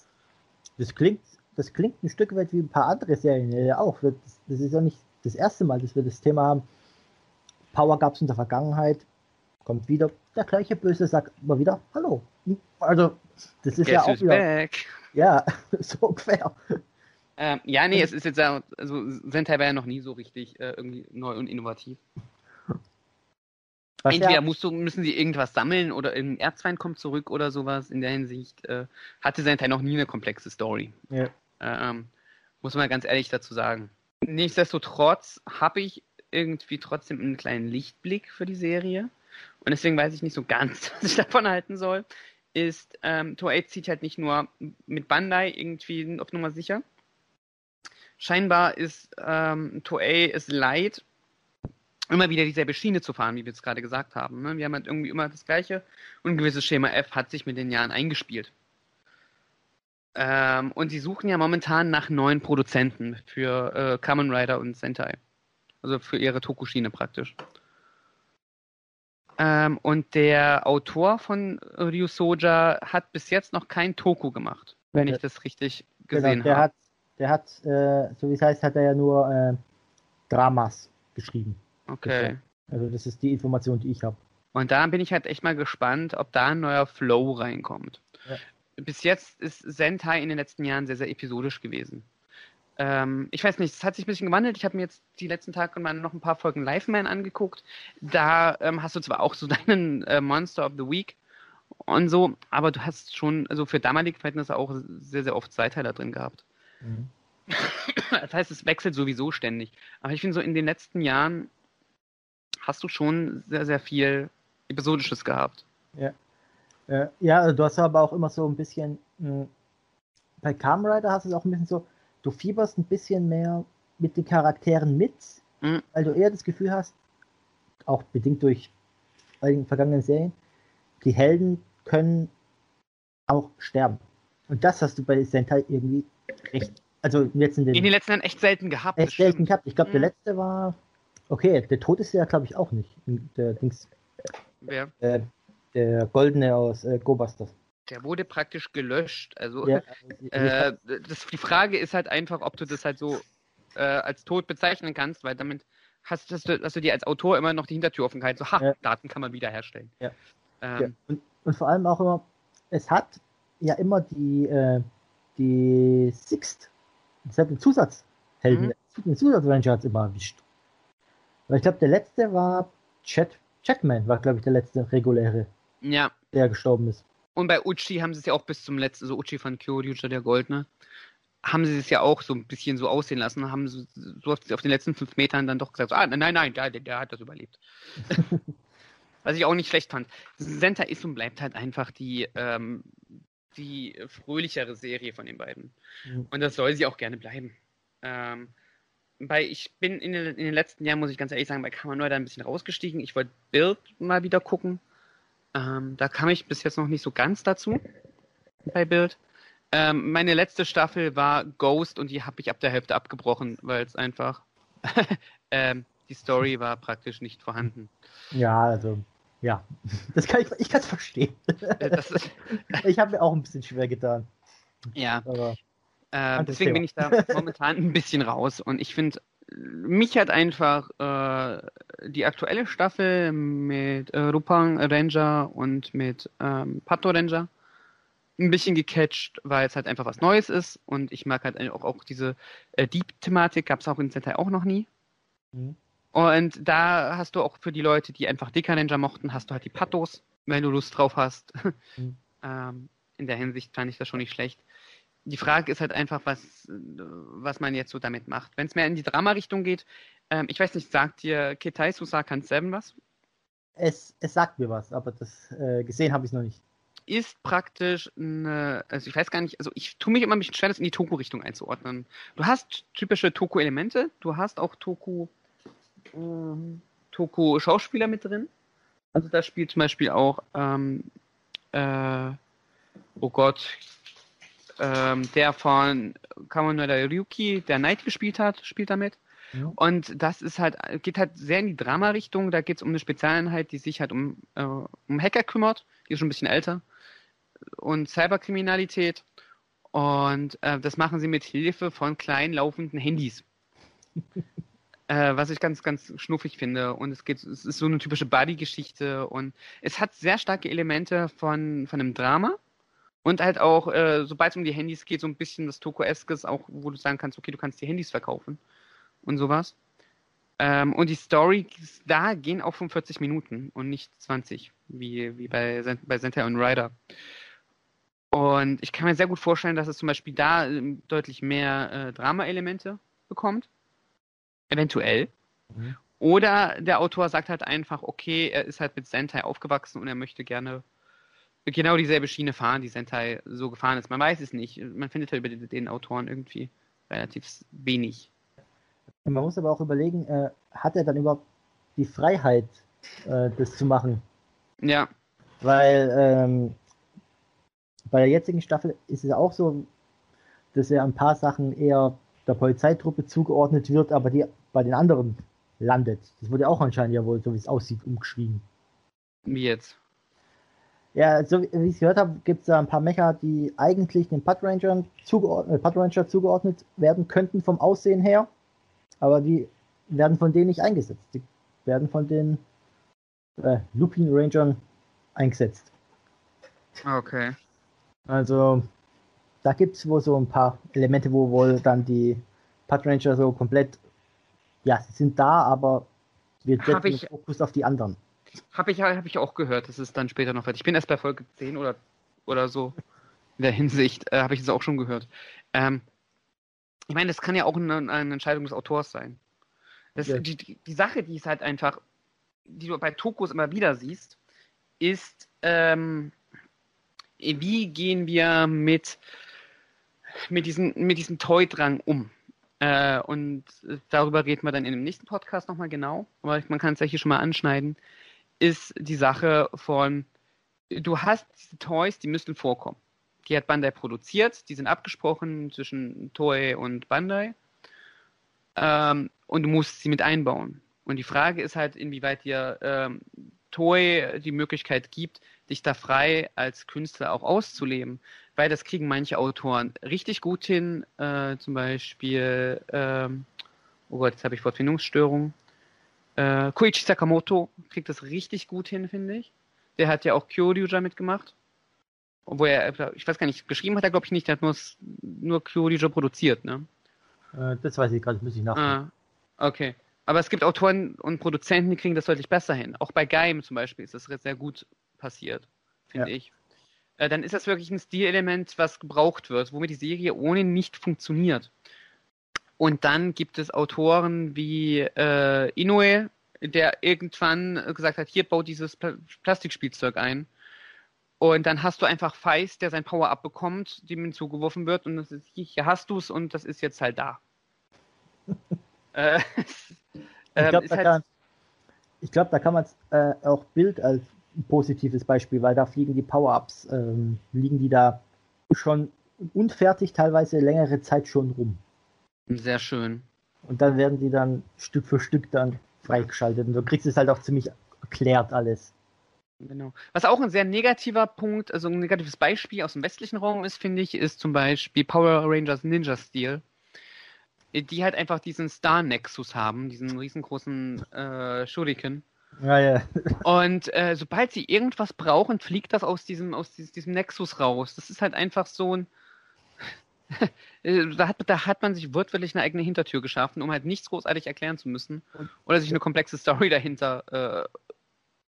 Das klingt, das klingt ein Stück weit wie ein paar andere Serien ja auch. Das, ist ja nicht das erste Mal, dass wir das Thema haben. Power gab es in der Vergangenheit, kommt wieder der gleiche Böse, sagt immer wieder Hallo. Also, das ist Guess ja auch wieder. Back. Ja, so ungefähr. Ähm, ja, nee, es ist jetzt ja, also Sentai war ja noch nie so richtig äh, irgendwie neu und innovativ. Was Entweder ja, musst du, müssen sie irgendwas sammeln oder ein Erzfeind kommt zurück oder sowas. In der Hinsicht äh, hatte Sentai noch nie eine komplexe Story. Ja. Ähm, muss man ganz ehrlich dazu sagen. Nichtsdestotrotz habe ich irgendwie trotzdem einen kleinen Lichtblick für die Serie. Und deswegen weiß ich nicht so ganz, was ich davon halten soll. Ist, ähm, Toei zieht halt nicht nur mit Bandai irgendwie auf Nummer sicher. Scheinbar ist ähm, Toei es leid, immer wieder dieselbe Schiene zu fahren, wie wir es gerade gesagt haben. Ne? Wir haben halt irgendwie immer das Gleiche und ein gewisses Schema F hat sich mit den Jahren eingespielt. Ähm, und sie suchen ja momentan nach neuen Produzenten für äh, Kamen Rider und Sentai. Also für ihre Tokuschiene praktisch. Ähm, und der Autor von Ryu Soja hat bis jetzt noch kein Toku gemacht, wenn ich das richtig genau, gesehen genau, der habe. Hat, der hat, äh, so wie es heißt, hat er ja nur äh, Dramas geschrieben. Okay. Also das ist die Information, die ich habe. Und da bin ich halt echt mal gespannt, ob da ein neuer Flow reinkommt. Ja. Bis jetzt ist Sentai in den letzten Jahren sehr, sehr episodisch gewesen. Ähm, ich weiß nicht, es hat sich ein bisschen gewandelt. Ich habe mir jetzt die letzten Tage mal noch ein paar Folgen Live Man angeguckt. Da ähm, hast du zwar auch so deinen äh, Monster of the Week und so, aber du hast schon, also für damalige Verhältnisse auch sehr, sehr oft Zweiteiler drin gehabt. Mhm. Das heißt, es wechselt sowieso ständig. Aber ich finde so in den letzten Jahren hast du schon sehr, sehr viel Episodisches gehabt. Ja. Äh, ja, du hast aber auch immer so ein bisschen, hm, bei Kamen Rider hast du es auch ein bisschen so, du fieberst ein bisschen mehr mit den Charakteren mit, mhm. weil du eher das Gefühl hast, auch bedingt durch den vergangenen Serien, die Helden können auch sterben. Und das hast du bei Sentai irgendwie recht. Also jetzt in den, in den letzten Jahren echt selten gehabt. Echt selten gehabt. Ich glaube, mhm. der letzte war. Okay, der Tod ist ja, glaube ich, auch nicht. Der Dings. Wer? Äh, der Goldene aus äh, Go-Busters. Der wurde praktisch gelöscht. Also, ja, äh, das, die Frage ist halt einfach, ob du das halt so äh, als tot bezeichnen kannst, weil damit hast, hast, du, hast du dir als Autor immer noch die Hintertür offen gehalten. So, ha, ja. Daten kann man wiederherstellen. Ja. Ähm, ja. Und, und, vor allem auch immer, es hat ja immer die, äh, die Sixt, das hat den Zusatzhelden, mhm. den Zusatzaventure hat es immer erwischt. Weil ich glaube, der letzte war Chat, Chatman, war glaube ich der letzte reguläre. Ja. Der gestorben ist. Und bei Uchi haben sie es ja auch bis zum letzten, so Uchi von Kyoryuja, der Goldene, haben sie es ja auch so ein bisschen so aussehen lassen, haben so, so auf, den letzten fünf Metern dann doch gesagt, ah, nein, nein, der, der hat das überlebt. Was ich auch nicht schlecht fand. Senta ist und bleibt halt einfach die, ähm, die fröhlichere Serie von den beiden. Mhm. Und das soll sie auch gerne bleiben. Ähm, bei, ich bin in den, in den, letzten Jahren, muss ich ganz ehrlich sagen, bei Kamanoida ein bisschen rausgestiegen. Ich wollte Bild mal wieder gucken. Ähm, da kam ich bis jetzt noch nicht so ganz dazu bei Bild. Ähm, meine letzte Staffel war Ghost und die habe ich ab der Hälfte abgebrochen, weil es einfach ähm, die Story war praktisch nicht vorhanden. Ja, also ja, das kann ich, ich kann es verstehen. ich habe mir auch ein bisschen schwer getan. Ja. Aber äh, deswegen bin ich da momentan ein bisschen raus und ich finde mich hat einfach äh, die aktuelle Staffel mit äh, Rupang Ranger und mit ähm, Pato Ranger ein bisschen gecatcht, weil es halt einfach was Neues ist und ich mag halt auch, auch diese äh, Deep-Thematik, gab es auch in Sentai auch noch nie. Mhm. Und da hast du auch für die Leute, die einfach Dicker Ranger mochten, hast du halt die Patos, wenn du Lust drauf hast. Mhm. ähm, in der Hinsicht fand ich das schon nicht schlecht die Frage ist halt einfach, was, was man jetzt so damit macht. Wenn es mehr in die Drama-Richtung geht, ähm, ich weiß nicht, sagt dir Ketai Susakan 7 was? Es, es sagt mir was, aber das äh, gesehen habe ich noch nicht. Ist praktisch eine, also ich weiß gar nicht, also ich tue mich immer ein bisschen schwer, das in die Toku-Richtung einzuordnen. Du hast typische Toku-Elemente, du hast auch Toku, ähm, Toko-Schauspieler mit drin. Also da spielt zum Beispiel auch, ähm, äh, oh Gott, ähm, der von Kamonada Ryuki, der Knight gespielt hat, spielt damit. Ja. Und das ist halt, geht halt sehr in die Drama-Richtung. Da geht es um eine Spezialeinheit, die sich halt um, äh, um Hacker kümmert. Die ist schon ein bisschen älter. Und Cyberkriminalität. Und äh, das machen sie mit Hilfe von klein laufenden Handys. äh, was ich ganz, ganz schnuffig finde. Und es geht, es ist so eine typische Buddy-Geschichte. Und es hat sehr starke Elemente von, von einem Drama. Und halt auch, äh, sobald es um die Handys geht, so ein bisschen das Toko-eskes, auch wo du sagen kannst, okay, du kannst die Handys verkaufen und sowas. Ähm, und die Story da gehen auch 45 Minuten und nicht 20, wie, wie bei, bei Sentai und Rider. Und ich kann mir sehr gut vorstellen, dass es zum Beispiel da ähm, deutlich mehr äh, Drama-Elemente bekommt. Eventuell. Mhm. Oder der Autor sagt halt einfach, okay, er ist halt mit Sentai aufgewachsen und er möchte gerne genau dieselbe Schiene fahren, die Sentai so gefahren ist. Man weiß es nicht. Man findet halt über den, den Autoren irgendwie relativ wenig. Man muss aber auch überlegen, äh, hat er dann überhaupt die Freiheit, äh, das zu machen? Ja. Weil ähm, bei der jetzigen Staffel ist es auch so, dass er ein paar Sachen eher der Polizeitruppe zugeordnet wird, aber die bei den anderen landet. Das wurde auch anscheinend ja wohl, so wie es aussieht, umgeschrieben. Wie jetzt? Ja, so wie ich es gehört habe, gibt es da ein paar Mecha, die eigentlich den Pad Rangern zugeordnet, Pad Ranger zugeordnet werden könnten vom Aussehen her, aber die werden von denen nicht eingesetzt. Die werden von den äh, Lupin Rangern eingesetzt. Okay. Also, da gibt es wohl so ein paar Elemente, wo wohl dann die Pad Ranger so komplett, ja, sie sind da, aber wir setzen ich, Fokus auf die anderen. Habe ich, hab ich auch gehört, dass es dann später noch wird. Ich bin erst bei Folge 10 oder, oder so in der Hinsicht, äh, habe ich es auch schon gehört. Ähm, ich meine, das kann ja auch eine, eine Entscheidung des Autors sein. Das, ja. die, die Sache, die ist halt einfach, die du bei Tokos immer wieder siehst, ist, ähm, wie gehen wir mit, mit, diesen, mit diesem Toy-Drang um? Äh, und darüber reden wir dann in dem nächsten Podcast nochmal genau, aber man kann es ja hier schon mal anschneiden, ist die Sache von, du hast diese Toys, die müssen vorkommen. Die hat Bandai produziert, die sind abgesprochen zwischen Toei und Bandai. Ähm, und du musst sie mit einbauen. Und die Frage ist halt, inwieweit dir ähm, Toei die Möglichkeit gibt, dich da frei als Künstler auch auszuleben. Weil das kriegen manche Autoren richtig gut hin. Äh, zum Beispiel, ähm, oh Gott, jetzt habe ich Wortfindungsstörung. Äh, Koichi Sakamoto kriegt das richtig gut hin, finde ich. Der hat ja auch Kyoryuja mitgemacht. Obwohl er, ich weiß gar nicht, geschrieben hat er, glaube ich, nicht. Der hat nur, nur Kyoryuja produziert, ne? Äh, das weiß ich gerade, muss ich nachdenken. Ah, okay. Aber es gibt Autoren und Produzenten, die kriegen das deutlich besser hin. Auch bei Gaim zum Beispiel ist das sehr gut passiert, finde ja. ich. Äh, dann ist das wirklich ein Stilelement, was gebraucht wird, womit die Serie ohne nicht funktioniert. Und dann gibt es Autoren wie äh, Inoue, der irgendwann gesagt hat, hier baut dieses Pl Plastikspielzeug ein. Und dann hast du einfach Feist, der sein Power-Up bekommt, dem hinzugeworfen wird und das ist, hier hast du es und das ist jetzt halt da. äh, ich glaube, da, halt glaub, da, kann man äh, auch Bild als positives Beispiel, weil da fliegen die Power-Ups, ähm, liegen die da schon unfertig, teilweise längere Zeit schon rum. Sehr schön. Und dann werden die dann Stück für Stück dann freigeschaltet. Und du kriegst es halt auch ziemlich erklärt alles. Genau. Was auch ein sehr negativer Punkt, also ein negatives Beispiel aus dem westlichen Raum ist, finde ich, ist zum Beispiel Power Rangers Ninja Steel. Die halt einfach diesen Star Nexus haben, diesen riesengroßen äh, Shuriken. Ja, ja. Und äh, sobald sie irgendwas brauchen, fliegt das aus diesem, aus diesem, diesem Nexus raus. Das ist halt einfach so ein. Da, hat, da hat man sich wortwörtlich eine eigene Hintertür geschaffen, um halt nichts großartig erklären zu müssen. Oder sich eine komplexe Story dahinter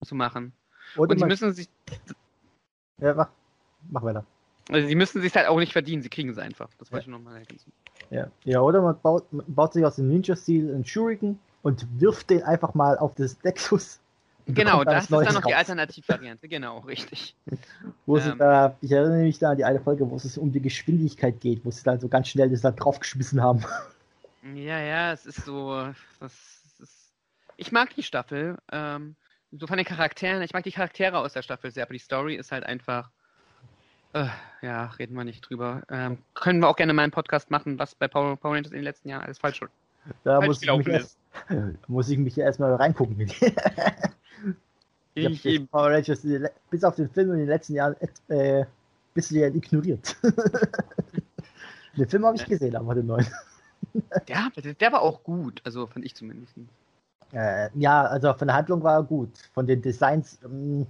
äh, zu machen. Und sie müssen sich. Ja, mach, mach weiter. Also sie müssen sich halt auch nicht verdienen, sie kriegen sie einfach. Das wollte ja. ich nochmal ergänzen. Ja. ja, oder man baut, man baut sich aus dem Ninja-Stil einen Shuriken und wirft den einfach mal auf das Nexus. Genau, das ist dann noch die Alternativvariante, genau, richtig. wo ähm, da, ich erinnere mich da an die eine Folge, wo es um die Geschwindigkeit geht, wo sie dann so ganz schnell das da draufgeschmissen haben. Ja, ja, es ist so, das ist, ich mag die Staffel. Ähm, so von den Charakteren, ich mag die Charaktere aus der Staffel sehr, aber die Story ist halt einfach. Äh, ja, reden wir nicht drüber. Ähm, können wir auch gerne mal einen Podcast machen, was bei Power, Power Rangers in den letzten Jahren alles falsch, da falsch muss, ich mich erst, muss ich mich erstmal reingucken. Ich ich Power Rangers bis auf den Film in den letzten Jahren äh, bisschen ignoriert. den Film habe ich gesehen, aber den neuen. Der, der war auch gut, also fand ich zumindest. Äh, ja, also von der Handlung war er gut. Von den Designs. Ähm,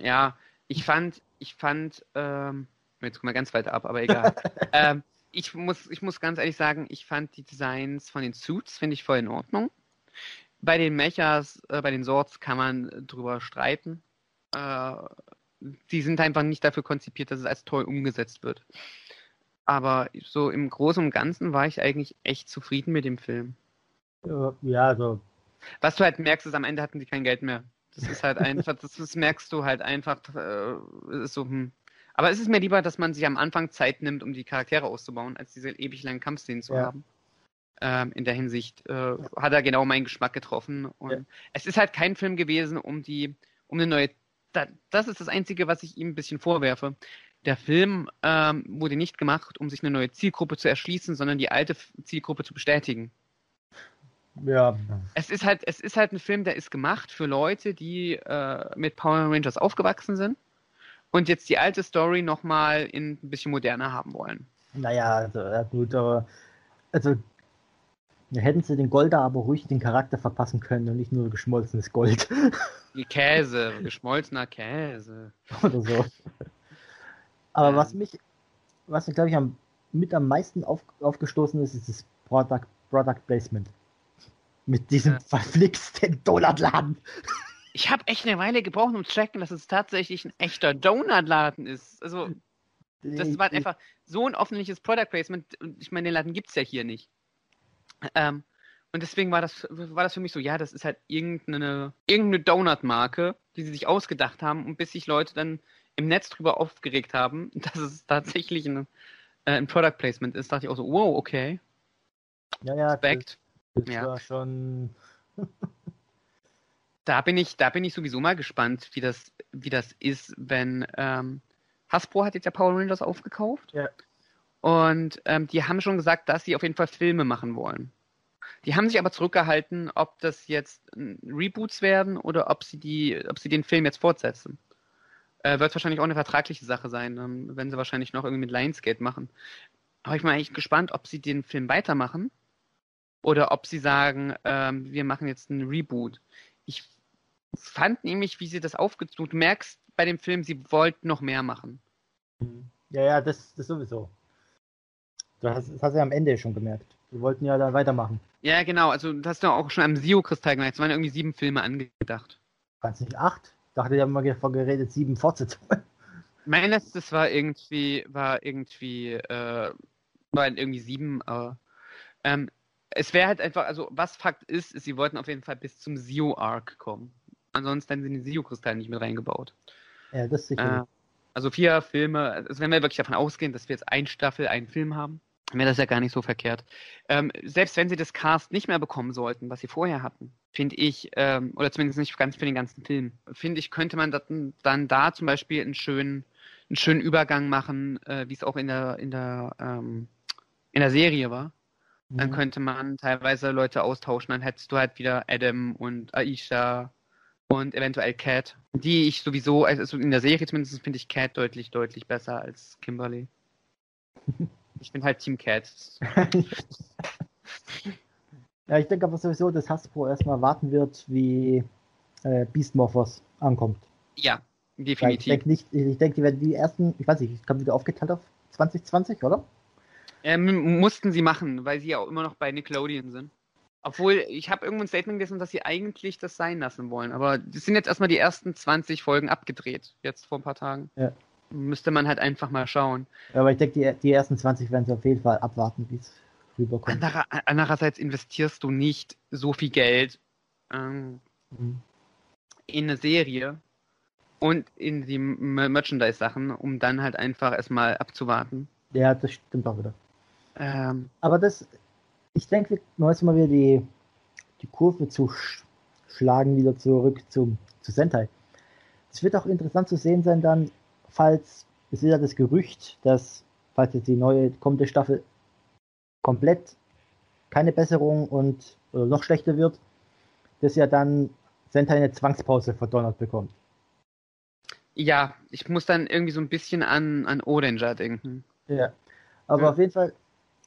ja, ich fand, ich fand, ähm, jetzt kommen wir ganz weit ab, aber egal. ähm, ich muss, ich muss ganz ehrlich sagen, ich fand die Designs von den Suits, finde ich voll in Ordnung. Bei den Mechas, äh, bei den Swords kann man drüber streiten. Äh, die sind einfach nicht dafür konzipiert, dass es als toll umgesetzt wird. Aber so im Großen und Ganzen war ich eigentlich echt zufrieden mit dem Film. Ja, also. Was du halt merkst, ist, am Ende hatten sie kein Geld mehr. Das ist halt einfach, das, das, merkst du halt einfach. Äh, so, hm. Aber es ist mir lieber, dass man sich am Anfang Zeit nimmt, um die Charaktere auszubauen, als diese ewig langen Kampfszenen zu ja. haben. Ähm, in der Hinsicht äh, hat er genau meinen Geschmack getroffen. Und ja. es ist halt kein Film gewesen, um die, um eine neue. Da, das ist das Einzige, was ich ihm ein bisschen vorwerfe. Der Film ähm, wurde nicht gemacht, um sich eine neue Zielgruppe zu erschließen, sondern die alte Zielgruppe zu bestätigen. Ja. Es ist halt, es ist halt ein Film, der ist gemacht für Leute, die äh, mit Power Rangers aufgewachsen sind und jetzt die alte Story nochmal in ein bisschen moderner haben wollen. Naja, also, gut, aber also hätten sie den Golda aber ruhig den Charakter verpassen können und nicht nur geschmolzenes Gold. Die Käse, geschmolzener Käse. Oder so. Aber ähm. was mich, was mir glaube ich am, mit am meisten auf, aufgestoßen ist, ist das Product, Product Placement. Mit diesem ja. verflixten Donutladen. Ich habe echt eine Weile gebraucht, um zu checken, dass es tatsächlich ein echter Donutladen ist. Also, das war einfach so ein öffentliches Product Placement. Ich meine, den Laden gibt es ja hier nicht. Ähm, und deswegen war das, war das für mich so, ja, das ist halt irgendeine, irgendeine Donut-Marke, die sie sich ausgedacht haben. Und bis sich Leute dann im Netz drüber aufgeregt haben, dass es tatsächlich ein, äh, ein Product Placement ist, dachte ich auch so, wow, okay. Ja, ja. Respekt. Das ja. war schon. da bin ich, da bin ich sowieso mal gespannt, wie das, wie das ist, wenn ähm, Hasbro hat jetzt ja Power Rangers aufgekauft. Ja. Und ähm, die haben schon gesagt, dass sie auf jeden Fall Filme machen wollen. Die haben sich aber zurückgehalten, ob das jetzt Reboots werden oder ob sie die, ob sie den Film jetzt fortsetzen. Äh, wird wahrscheinlich auch eine vertragliche Sache sein, ähm, wenn sie wahrscheinlich noch irgendwie mit Lionsgate machen. Aber ich bin eigentlich gespannt, ob sie den Film weitermachen oder ob sie sagen, ähm, wir machen jetzt einen Reboot. Ich fand nämlich, wie sie das aufgezogen, du merkst bei dem Film, sie wollten noch mehr machen. Ja, ja, das, das sowieso. Das hast, das hast du ja am Ende schon gemerkt. Die wollten ja dann weitermachen. Ja, genau. Also, das hast du auch schon am Sio-Kristall gemerkt. Es waren irgendwie sieben Filme angedacht. Kannst nicht acht? Ich dachte, die haben mal davon geredet, sieben Fortsetzungen. Mein letztes war irgendwie, war irgendwie, äh, war irgendwie sieben, aber, ähm, es wäre halt einfach, also was Fakt ist, ist, sie wollten auf jeden Fall bis zum Zio-Arc kommen. Ansonsten haben sie den Zio-Kristall nicht mit reingebaut. Ja, das ist sicher. Äh, also vier Filme, also wenn wir wirklich davon ausgehen, dass wir jetzt ein Staffel, einen Film haben, wäre das ja gar nicht so verkehrt. Ähm, selbst wenn sie das Cast nicht mehr bekommen sollten, was sie vorher hatten, finde ich, ähm, oder zumindest nicht ganz für den ganzen Film, finde ich, könnte man dann da zum Beispiel einen schönen, einen schönen Übergang machen, äh, wie es auch in der, in der, ähm, in der Serie war dann mhm. könnte man teilweise Leute austauschen. Dann hättest du halt wieder Adam und Aisha und eventuell Cat, die ich sowieso, also in der Serie zumindest finde ich Cat deutlich, deutlich besser als Kimberly. Ich bin halt Team Cat. ja, ich denke aber sowieso, dass Hasbro erstmal warten wird, wie äh, Beast Morphos ankommt. Ja, definitiv. ich denke nicht, ich denke, die werden die ersten, ich weiß nicht, ich komme wieder aufgeteilt auf 2020, oder? Ähm, mussten sie machen, weil sie ja auch immer noch bei Nickelodeon sind. Obwohl, ich habe irgendwo ein Statement gelesen, dass sie eigentlich das sein lassen wollen. Aber das sind jetzt erstmal die ersten 20 Folgen abgedreht, jetzt vor ein paar Tagen. Ja. Müsste man halt einfach mal schauen. aber ich denke, die, die ersten 20 werden sie auf jeden Fall abwarten, wie es rüberkommt. Anderer, andererseits investierst du nicht so viel Geld ähm, mhm. in eine Serie und in die Merchandise-Sachen, um dann halt einfach erstmal abzuwarten. Ja, das stimmt auch wieder. Ähm, Aber das, ich denke, wir müssen mal wieder die die Kurve zu sch schlagen, wieder zurück zum, zu Sentai. Es wird auch interessant zu sehen sein dann, falls, es ist ja das Gerücht, dass, falls jetzt die neue kommende Staffel komplett keine Besserung und oder noch schlechter wird, dass ja dann Sentai eine Zwangspause verdonnert bekommt. Ja, ich muss dann irgendwie so ein bisschen an, an Oranger denken. Ja, aber Ja. auf jeden Fall,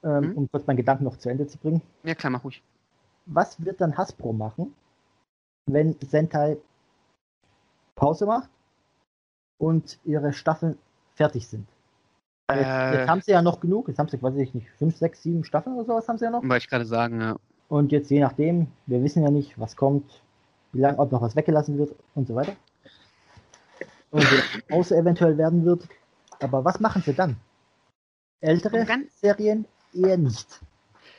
ähm, Hm? um kurz meinen Gedanken noch zu Ende zu bringen, Ja, klar, mach ruhig. was wird dann Hasbro machen, wenn Sentai Pause macht und ihre Staffeln fertig sind? Jetzt, Äh. jetzt haben sie ja noch genug, jetzt haben sie, weiß ich nicht, fünf, sechs, sieben Staffeln oder sowas haben sie ja noch. Wollte ich gerade sagen, ja. Und jetzt je nachdem, wir wissen ja nicht, was kommt, wie lange, ob noch was weggelassen wird und so weiter. Und wie Pause eventuell werden wird. Aber was machen sie dann? Ältere ganz- Serien eher nicht,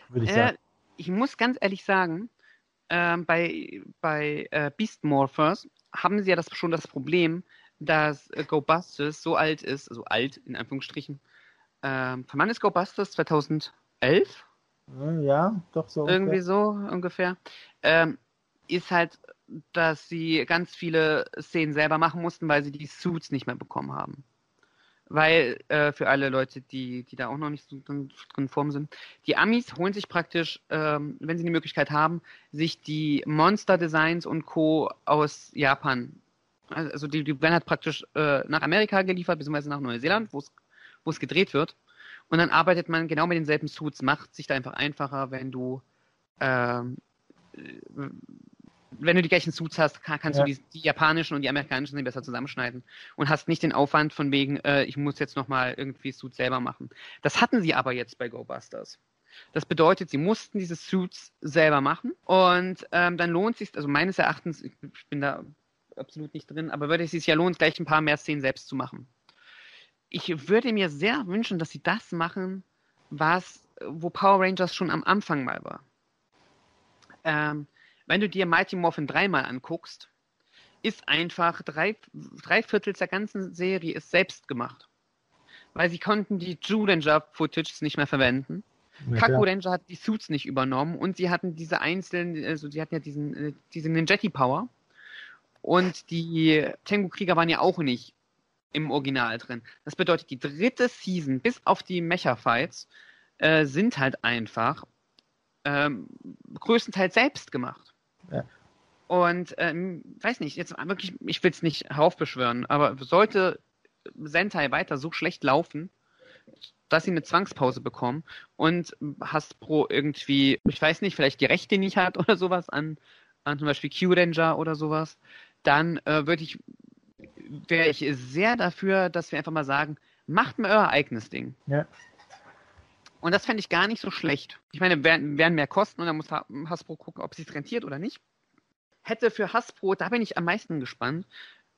würde ich Äh, sagen. ich muss ganz ehrlich sagen, ähm, bei, bei äh, Beast Morphers haben sie ja das, schon das Problem, dass äh, Go Busters so alt ist, also alt in Anführungsstrichen. Ähm, von wann ist Go Busters? 2011? Ja, doch so. Irgendwie ungefähr. so ungefähr. Ähm, ist halt, dass sie ganz viele Szenen selber machen mussten, weil sie die Suits nicht mehr bekommen haben. Weil, äh, für alle Leute, die, die da auch noch nicht so drin, drin Form sind, die Amis holen sich praktisch, ähm, wenn sie die Möglichkeit haben, sich die Monster-Designs und Co. aus Japan. Also die, die werden halt praktisch äh, nach Amerika geliefert, beziehungsweise nach Neuseeland, wo es gedreht wird. Und dann arbeitet man genau mit denselben Suits, macht sich da einfach einfacher, wenn du ähm, äh, wenn du die gleichen Suits hast, kann, kannst Ja. du die, die japanischen und die amerikanischen besser zusammenschneiden und hast nicht den Aufwand von wegen, äh, ich muss jetzt nochmal irgendwie Suits selber machen. Das hatten sie aber jetzt bei GoBusters. Das bedeutet, sie mussten diese Suits selber machen und ähm, dann lohnt sich, also meines Erachtens, ich bin da absolut nicht drin, aber würde es sich ja lohnen, gleich ein paar mehr Szenen selbst zu machen. Ich würde mir sehr wünschen, dass sie das machen, was, wo Power Rangers schon am Anfang mal war. Ähm, wenn du dir Mighty Morphin 3 mal anguckst, ist einfach drei, drei Viertel der ganzen Serie ist selbst gemacht. Weil sie konnten die Jew-Ranger-Footage nicht mehr verwenden. Ja, Kaku. Ranger hat die Suits nicht übernommen und sie hatten diese einzelnen, also die hatten ja diesen, äh, diese Ninjetti Power und die Tengu Krieger waren ja auch nicht im Original drin. Das bedeutet, die dritte Season bis auf die Mecha Fights äh, sind halt einfach ähm, größtenteils selbst gemacht. Ja. Und ähm, weiß nicht, jetzt wirklich, ich will es nicht heraufbeschwören, aber sollte Sentai weiter so schlecht laufen, dass sie eine Zwangspause bekommen und Hasbro irgendwie, ich weiß nicht, vielleicht die Rechte nicht hat oder sowas an, an zum Beispiel Q-Ranger oder sowas, dann äh, würde ich, wäre ich sehr dafür, dass wir einfach mal sagen, macht mal euer eigenes Ding. Ja. Und das fände ich gar nicht so schlecht. Ich meine, werden, werden mehr kosten und dann muss Ha- Hasbro gucken, ob es sich rentiert oder nicht. Hätte für Hasbro, da bin ich am meisten gespannt,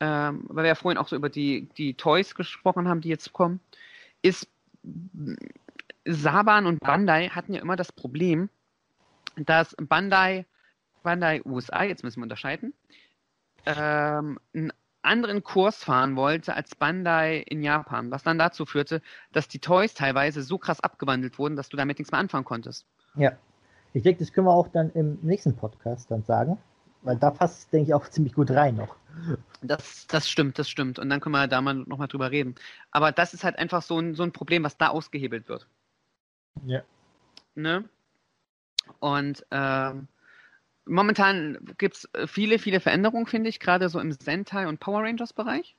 ähm, weil wir ja vorhin auch so über die, die Toys gesprochen haben, die jetzt kommen, ist Saban und Bandai hatten ja immer das Problem, dass Bandai, Bandai USA, jetzt müssen wir unterscheiden, ähm, einen anderen Kurs fahren wollte als Bandai in Japan, was dann dazu führte, dass die Toys teilweise so krass abgewandelt wurden, dass du damit nichts mehr anfangen konntest. Ja. Ich denke, das können wir auch dann im nächsten Podcast dann sagen. Weil da passt es, denke ich, auch ziemlich gut rein noch. Das, das stimmt, das stimmt. Und dann können wir da mal nochmal drüber reden. Aber das ist halt einfach so ein, so ein Problem, was da ausgehebelt wird. Ja. Ne? Und ähm, momentan gibt es viele, viele Veränderungen, finde ich, gerade so im Sentai und Power Rangers Bereich.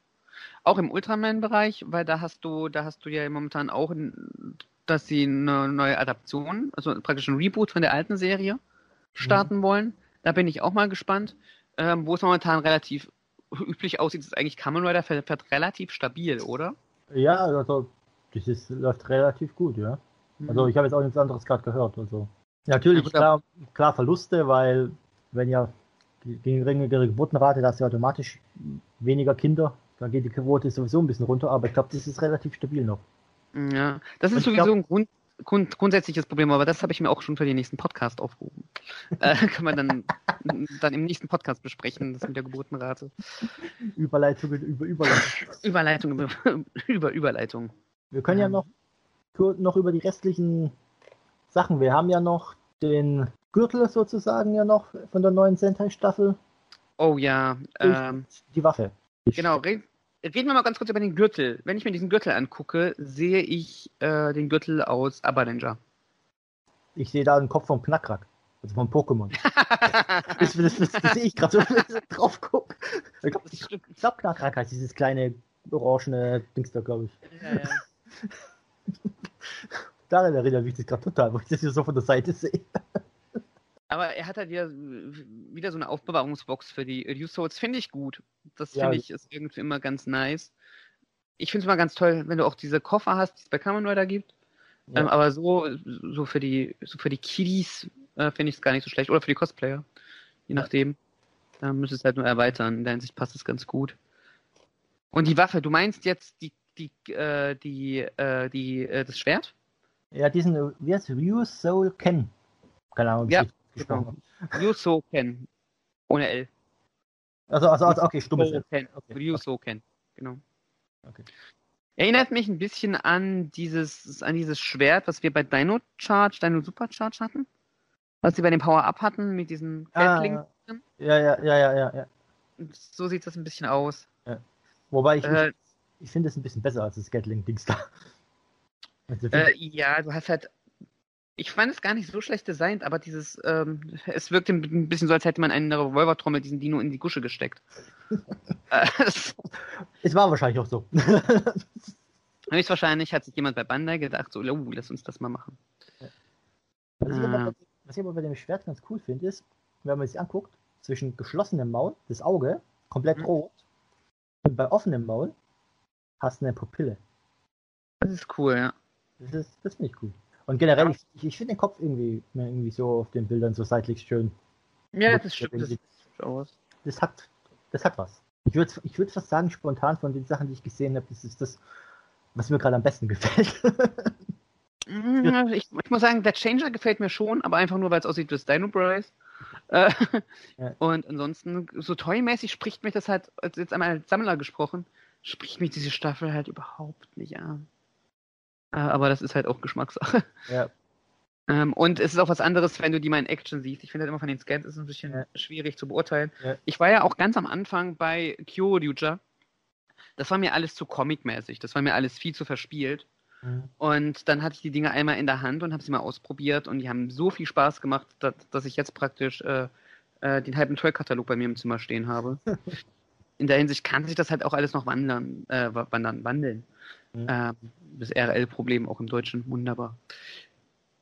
Auch im Ultraman-Bereich, weil da hast du, da hast du ja momentan auch, dass sie eine neue Adaption, also praktisch ein Reboot von der alten Serie starten wollen. Da bin ich auch mal gespannt. Ähm, wo es momentan relativ üblich aussieht, ist eigentlich Kamen Rider fährt, fährt relativ stabil, oder? Ja, also das ist, läuft relativ gut, ja. Also ich habe jetzt auch nichts anderes gerade gehört. Also natürlich Ja, klar, klar Verluste, weil wenn ja die geringere Geburtenrate, da hast du automatisch weniger Kinder, dann geht die Quote sowieso ein bisschen runter, aber ich glaube, das ist relativ stabil noch. Ja, das ist sowieso glaub- ein Grund, Grund, grundsätzliches Problem, aber das habe ich mir auch schon für den nächsten Podcast aufgehoben. äh, kann man dann, dann im nächsten Podcast besprechen, das mit der Geburtenrate. Überleitungen über Überleitungen. Überleitung über, über Überleitung. Wir können ja Ähm. noch, noch über die restlichen Sachen. Wir haben ja noch den Gürtel sozusagen ja noch von der neuen Sentai-Staffel. Oh ja, ähm, Die Waffe. Genau. Red, reden wir mal ganz kurz über den Gürtel. Wenn ich mir diesen Gürtel angucke, sehe ich äh, den Gürtel aus Abba-Ninja. Ich sehe da den Kopf vom Knackrack. Also vom Pokémon. Das, das, das, das sehe ich gerade so, wenn ich drauf gucke. Ich glaube, stimmt. Knackrack heißt dieses kleine orangene Dings da, glaube ich. Ja, ja. Daran erinnert mich das gerade total, wo ich das hier so von der Seite sehe. Aber er hat halt wieder, wieder so eine Aufbewahrungsbox für die Reduce Finde ich gut. Das Ja. finde ich ist irgendwie immer ganz nice. Ich finde es immer ganz toll, wenn du auch diese Koffer hast, die es bei Kamen Rider gibt. Ja. Ähm, aber so, so für die, so für die Kiddies äh, finde ich es gar nicht so schlecht. Oder für die Cosplayer. Je Ja. nachdem. Da müsste es halt nur erweitern. In der Hinsicht passt es ganz gut. Und die Waffe, du meinst jetzt die, die, äh, die, äh, die, äh, das Schwert? Ja, diesen, wie heißt Ryu Soul Ken. Keine Ahnung, wie Ja, ich das gesprochen Ryuso Ken. Ohne L. Also, also, also, okay, stummes. Ken. Okay. Ryuso Ken. Genau. Okay. Erinnert mich ein bisschen an dieses, an dieses Schwert, was wir bei Dino Charge, Dino Supercharge hatten. Was sie bei dem Power-Up hatten mit diesen Ah, Gatling. Ja, ja, ja, ja, ja, ja. Und So sieht das ein bisschen aus. Wobei ich, Äh, ich, ich finde es ein bisschen besser als das Gatling-Dings da. Also, äh, ja, du hast halt. Ich fand es gar nicht so schlecht designt, aber dieses, ähm, es wirkte ein bisschen so, als hätte man eine Revolvertrommel diesen Dino in die Gusche gesteckt. äh, es- war wahrscheinlich auch so. höchstwahrscheinlich hat sich jemand bei Bandai gedacht, so, oh, lass uns das mal machen. Was ich, aber, bei- was ich aber bei dem Schwert ganz cool finde, ist, wenn man sich anguckt, zwischen geschlossenem Maul, das Auge, komplett Mhm. rot, und bei offenem Maul hast du eine Pupille. Das ist cool, ja. Das, ist- das finde ich cool. Und generell, Ja. ich, ich, finde den Kopf irgendwie, mir irgendwie so auf den Bildern so seitlich schön. Ja, das stimmt. Das. Das hat, das hat was. Ich würde ich würd fast sagen, spontan von den Sachen, die ich gesehen habe, das ist das, was mir gerade am besten gefällt. Mhm, Ich, ich muss sagen, der Changer gefällt mir schon, aber einfach nur, weil es aussieht wie das Dino Bryce. Äh, Ja. Und ansonsten, so toymäßig spricht mich das halt, jetzt einmal als Sammler gesprochen, spricht mich diese Staffel halt überhaupt nicht an. Äh, Aber das ist halt auch Geschmackssache. ja. Ähm, und es ist auch was anderes, wenn du die mal in Action siehst. Ich finde halt immer von den Scans ist es ein bisschen Ja. schwierig zu beurteilen. Ja. Ich war ja auch ganz am Anfang bei Kyoryuja. Das war mir alles zu comic-mäßig. Das war mir alles viel zu verspielt. Mhm. Und dann hatte ich die Dinge einmal in der Hand und habe sie mal ausprobiert und die haben so viel Spaß gemacht, dass, dass ich jetzt praktisch äh, äh, den halben Toy-Katalog bei mir im Zimmer stehen habe. in der Hinsicht kann sich das halt auch alles noch wandern, äh, wa- wandern, wandeln. Mhm. Ähm, das RL-Problem auch im Deutschen, wunderbar.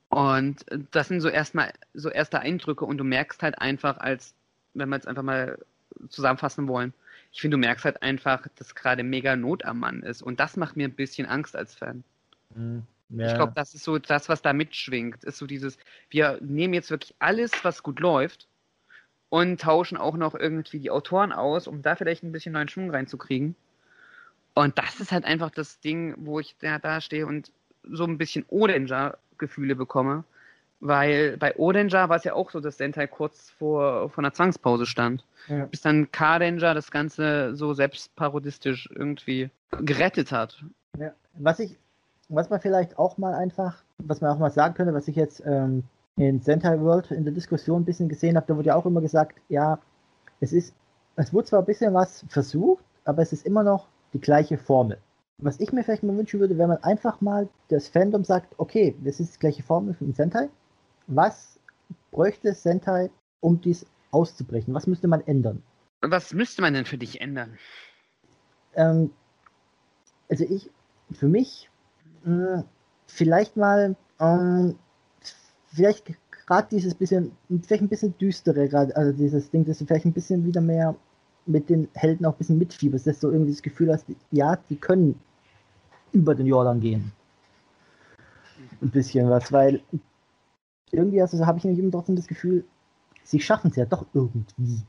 Und das sind so erstmal so erste Eindrücke und du merkst halt einfach, als wenn wir jetzt einfach mal zusammenfassen wollen, ich finde, du merkst halt einfach, dass gerade mega Not am Mann ist. Und das macht mir ein bisschen Angst als Fan. Mhm. Ich Ja. glaube, das ist so das, was da mitschwingt. Ist so dieses, wir nehmen jetzt wirklich alles, was gut läuft und tauschen auch noch irgendwie die Autoren aus, um da vielleicht ein bisschen neuen Schwung reinzukriegen. Und das ist halt einfach das Ding, wo ich da, da stehe und so ein bisschen Odanger-Gefühle bekomme. Weil bei Odanger war es ja auch so, dass Sentai kurz vor, vor einer Zwangspause stand. Ja. Bis dann K-Danger das Ganze so selbstparodistisch irgendwie gerettet hat. Ja. Was ich, was man vielleicht auch mal einfach, was man auch mal sagen könnte, was ich jetzt ähm, in Sentai World in der Diskussion ein bisschen gesehen habe, da wurde ja auch immer gesagt, ja, es ist, es wurde zwar ein bisschen was versucht, aber es ist immer noch die gleiche Formel. Was ich mir vielleicht mal wünschen würde, wenn man einfach mal das Fandom sagt, okay, das ist die gleiche Formel für den Sentai. Was bräuchte Sentai, um dies auszubrechen? Was müsste man ändern? Was müsste man denn für dich ändern? Ähm, also ich, für mich, mh, vielleicht mal, ähm, vielleicht gerade dieses bisschen, vielleicht ein bisschen düstere, gerade, also dieses Ding, dass du vielleicht ein bisschen wieder mehr mit den Helden auch ein bisschen mitfieberst, dass du irgendwie das Gefühl hast, ja, die können über den Jordan gehen. Ein bisschen was, weil irgendwie also, habe ich nämlich immer trotzdem das Gefühl, sie schaffen es ja doch irgendwie.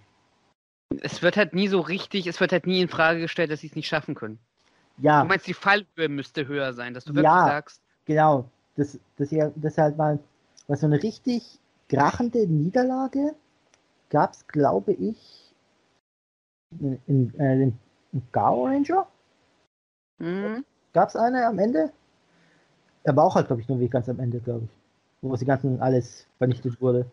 Es wird halt nie so richtig, es wird halt nie in Frage gestellt, dass sie es nicht schaffen können. Ja. Du meinst, die Fallhöhe müsste höher sein, dass du wirklich Ja. sagst, Genau, das, das, ja, das halt mal, was so eine richtig krachende Niederlage gab es, glaube ich, in, äh, in Gao Ranger. hm, Gab es eine am Ende? Aber auch halt, glaube ich, nur wie ganz am Ende, glaube ich. Wo sie ganzen alles vernichtet wurde.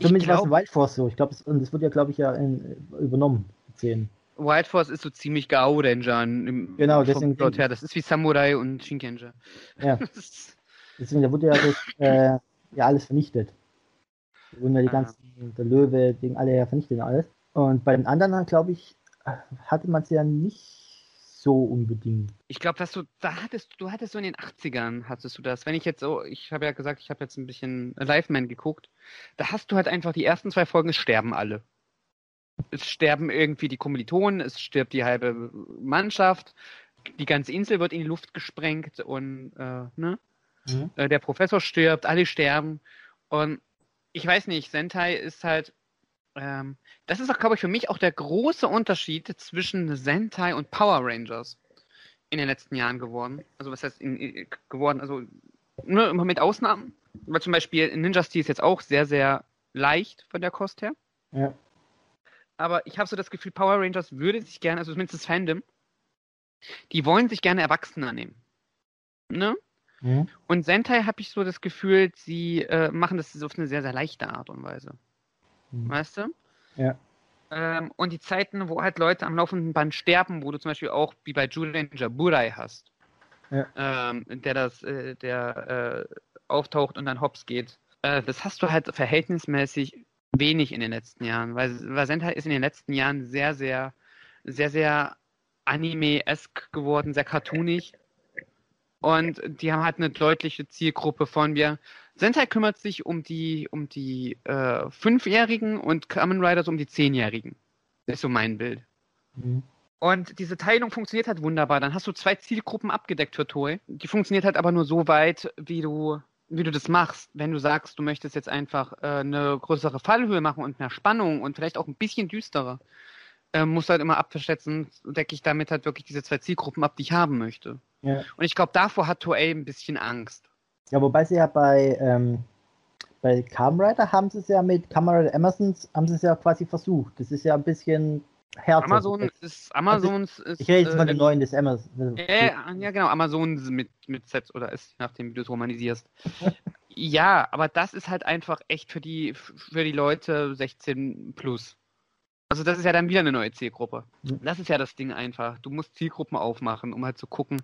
Zumindest war es in Wild Force so. Ich glaube, und das wird ja, glaube ich, ja in, übernommen. Sehen. Wild Force ist so ziemlich Gao Ranger genau, deswegen Plot her. Das ist wie Samurai und Shinkenger. Ja. deswegen, da wurde ja, das, äh, ja alles vernichtet. Da wurden ja die ah. ganzen, der Löwe, Ding, alle ja vernichtet und alles. Und bei den anderen, glaube ich, hatte man es ja nicht so unbedingt. Ich glaube, dass du, da hattest, du hattest so in den 80ern, hattest du das. Wenn ich jetzt so, ich habe ja gesagt, ich habe jetzt ein bisschen Live-Man geguckt, da hast du halt einfach die ersten zwei Folgen, es sterben alle. Es sterben irgendwie die Kommilitonen, es stirbt die halbe Mannschaft, die ganze Insel wird in die Luft gesprengt und äh, ne? Mhm. Äh, der Professor stirbt, alle sterben. Und ich weiß nicht, Sentai ist halt, ähm, das ist auch, glaube ich, für mich auch der große Unterschied zwischen Sentai und Power Rangers in den letzten Jahren geworden. Also was heißt in, in, geworden? Also nur immer mit Ausnahmen. Weil zum Beispiel Ninja Steel ist jetzt auch sehr, sehr leicht von der Kost her. Ja. Aber ich habe so das Gefühl, Power Rangers würde sich gerne, also zumindest das Fandom, die wollen sich gerne erwachsener nehmen. Ne? Mhm. Und Sentai habe ich so das Gefühl, sie äh, machen das auf eine sehr, sehr leichte Art und Weise. Mhm. Weißt du? Ja. Ähm, und die Zeiten, wo halt Leute am laufenden Band sterben, wo du zum Beispiel auch wie bei Julian Burai hast, ja. ähm, der das, äh, der äh, auftaucht und dann hops geht. Äh, das hast du halt verhältnismäßig wenig in den letzten Jahren, weil, Sentai ist in den letzten Jahren sehr, sehr, sehr, sehr anime-esk geworden, sehr cartoonig. Und die haben halt eine deutliche Zielgruppe von mir. Sentai kümmert sich um die, um die äh, Fünfjährigen und Kamen Riders um die Zehnjährigen. Das ist so mein Bild. Mhm. Und diese Teilung funktioniert halt wunderbar. Dann hast du zwei Zielgruppen abgedeckt für Toei. Die funktioniert halt aber nur so weit, wie du, wie du das machst. Wenn du sagst, du möchtest jetzt einfach äh, eine größere Fallhöhe machen und mehr Spannung und vielleicht auch ein bisschen düsterer, äh, musst du halt immer abverschätzen, decke ich damit halt wirklich diese zwei Zielgruppen ab, die ich haben möchte. Ja. Und ich glaube, davor hat Toei ein bisschen Angst. Ja, wobei sie ja bei, ähm, bei Kamen Rider haben sie es ja mit Kamen Emersons, haben sie es ja quasi versucht. Das ist ja ein bisschen härter. Amazon ist, Amazons also, ist. Ich rede jetzt von äh, den neuen des Amazon. Äh, ja, genau, Amazon mit, mit Sets oder ist, nachdem wie du es romanisierst. ja, aber das ist halt einfach echt für die, für die Leute 16 plus. Also das ist ja dann wieder eine neue Zielgruppe. Das ist ja das Ding einfach. Du musst Zielgruppen aufmachen, um halt zu gucken,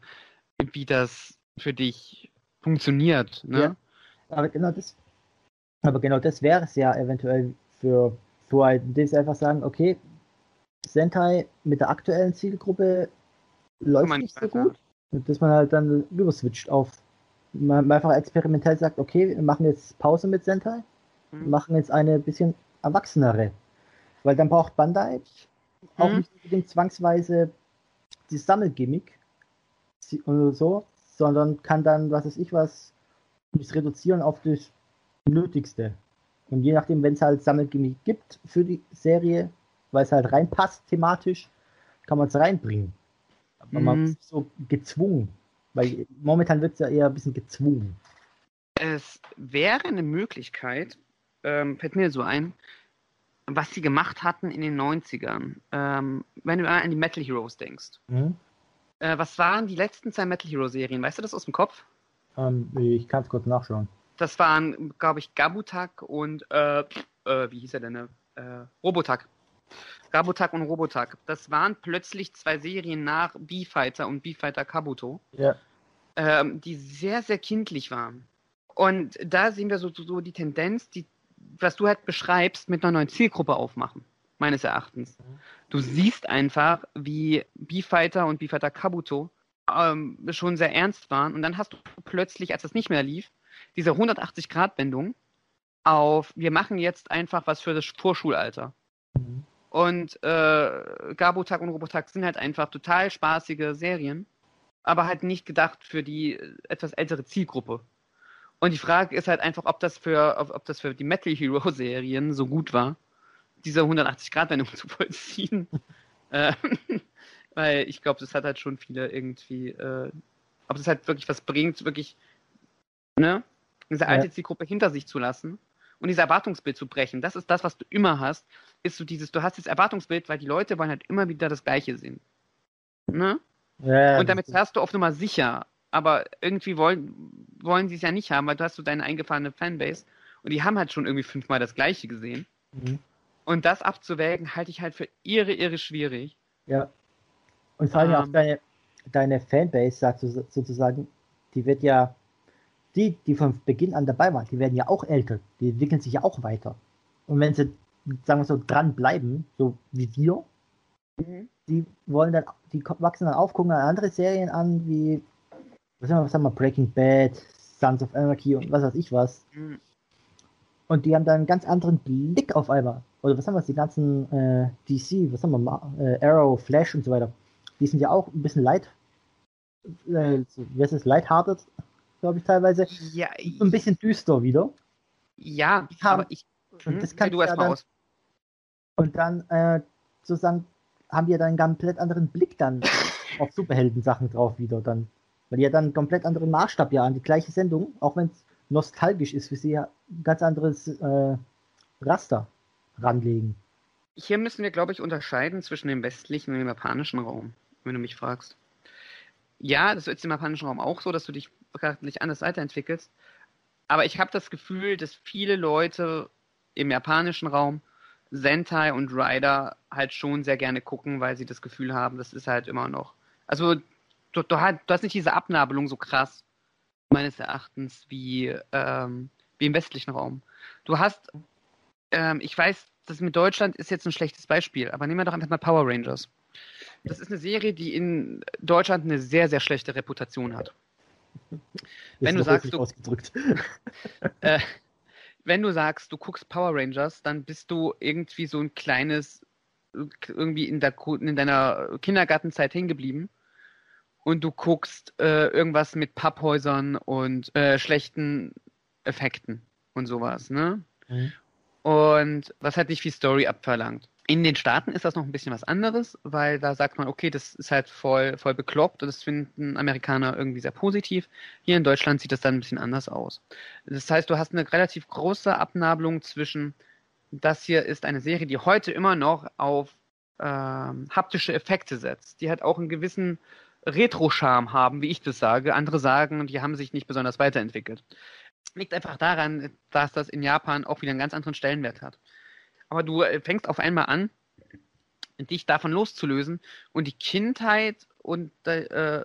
wie das für dich funktioniert. Ne? Ja, aber genau das, aber genau das wäre es ja eventuell für Toei. Das einfach sagen, okay, Sentai mit der aktuellen Zielgruppe läuft nicht so gut. Und dass man halt dann überswitcht auf man einfach experimentell sagt, okay, wir machen jetzt Pause mit Sentai, mhm. machen jetzt eine bisschen erwachsenere weil dann braucht Bandai auch mhm. nicht unbedingt zwangsweise die Sammelgimmick oder so, sondern kann dann, was weiß ich was, das reduzieren auf das Nötigste. Und je nachdem, wenn es halt Sammelgimmick gibt für die Serie, weil es halt reinpasst thematisch, kann man es reinbringen. Aber mhm. man ist so gezwungen. Weil momentan wird es ja eher ein bisschen gezwungen. Es wäre eine Möglichkeit, ähm, fällt mir so ein, was sie gemacht hatten in den 90ern. Ähm, wenn du an die Metal Heroes denkst. Mhm. Äh, was waren die letzten zwei Metal Hero Serien? Weißt du das aus dem Kopf? Ähm, ich kann es kurz nachschauen. Das waren, glaube ich, Gabutak und, äh, äh, wie hieß er denn? Äh, Robotak. Gabutak und Robotak. Das waren plötzlich zwei Serien nach B-Fighter und B-Fighter Kabuto. Ja. Ähm, die sehr, sehr kindlich waren. Und da sehen wir so, so die Tendenz, die was du halt beschreibst, mit einer neuen Zielgruppe aufmachen, meines Erachtens. Du siehst einfach, wie B-Fighter und B-Fighter Kabuto ähm, schon sehr ernst waren und dann hast du plötzlich, als das nicht mehr lief, diese 180-Grad-Wendung auf, wir machen jetzt einfach was für das Vorschulalter. Mhm. Und äh, Gabutak und Robotak sind halt einfach total spaßige Serien, aber halt nicht gedacht für die etwas ältere Zielgruppe. Und die Frage ist halt einfach, ob das für, ob, ob das für die Metal Hero Serien so gut war, diese 180-Grad-Wendung zu vollziehen. äh, weil ich glaube, das hat halt schon viele irgendwie, äh, ob es halt wirklich was bringt, wirklich, ne, diese alte ja. Zielgruppe hinter sich zu lassen und dieses Erwartungsbild zu brechen. Das ist das, was du immer hast, ist so dieses, du hast das Erwartungsbild, weil die Leute wollen halt immer wieder das Gleiche sehen. Ne? Ja, und damit hast du auf Nummer sicher aber irgendwie wollen, wollen sie es ja nicht haben, weil du hast so deine eingefahrene Fanbase und die haben halt schon irgendwie fünfmal das Gleiche gesehen. Mhm. Und das abzuwägen, halte ich halt für irre, irre schwierig. Ja. Und vor allem Ähm. auch deine, deine Fanbase, sagst du sozusagen, die wird ja, die, die von Beginn an dabei waren, die werden ja auch älter, die entwickeln sich ja auch weiter. Und wenn sie, sagen wir so, dranbleiben, so wie wir, die wollen dann, die wachsen dann auf, gucken dann andere Serien an, wie, was haben wir, was haben wir, Breaking Bad, Sons of Anarchy und was weiß ich was. Mhm. Und die haben dann einen ganz anderen Blick auf einmal. Oder was haben wir, die ganzen äh, DC, was haben wir, äh, Arrow, Flash und so weiter. Die sind ja auch ein bisschen light, äh, heißt es, lighthearted, glaube ich teilweise. Ja, So ein bisschen düster wieder. ja, Ich habe- aber ich. Und Hm, das kannst du du erst ja mal dann- aus. Und dann äh, sozusagen haben die ja dann einen komplett anderen Blick dann auf Superhelden-Sachen drauf wieder dann. Weil die ja dann einen komplett anderen Maßstab ja an die gleiche Sendung, auch wenn es nostalgisch ist für sie, ja ein ganz anderes äh, Raster ranlegen. Hier müssen wir, glaube ich, unterscheiden zwischen dem westlichen und dem japanischen Raum, wenn du mich fragst. Ja, das ist im japanischen Raum auch so, dass du dich charakterlich anders weiterentwickelst. Aber ich habe das Gefühl, dass viele Leute im japanischen Raum Sentai und Rider halt schon sehr gerne gucken, weil sie das Gefühl haben, das ist halt immer noch. Also du, du hast nicht diese Abnabelung so krass, meines Erachtens, wie, ähm, wie im westlichen Raum. Du hast, ähm, ich weiß, das mit Deutschland ist jetzt ein schlechtes Beispiel, aber nehmen wir doch einfach mal Power Rangers. Das ist eine Serie, die in Deutschland eine sehr, sehr schlechte Reputation hat. Wenn du sagst, du-. Äh, wenn du sagst, du guckst Power Rangers, dann bist du irgendwie so ein kleines, irgendwie in, der, in deiner Kindergartenzeit hängen geblieben. Und du guckst äh, irgendwas mit Papphäusern und äh, schlechten Effekten und sowas, ne? Mhm. Und was halt nicht viel Story abverlangt. In den Staaten ist das noch ein bisschen was anderes, weil da sagt man, okay, das ist halt voll, voll bekloppt und das finden Amerikaner irgendwie sehr positiv. Hier in Deutschland sieht das dann ein bisschen anders aus. Das heißt, du hast eine relativ große Abnabelung zwischen, das hier ist eine Serie, die heute immer noch auf ähm, haptische Effekte setzt, die halt auch einen gewissen Retro-Charme haben, wie ich das sage. Andere sagen, die haben sich nicht besonders weiterentwickelt. Liegt einfach daran, dass das in Japan auch wieder einen ganz anderen Stellenwert hat. Aber du äh, fängst auf einmal an, dich davon loszulösen und die Kindheit und äh,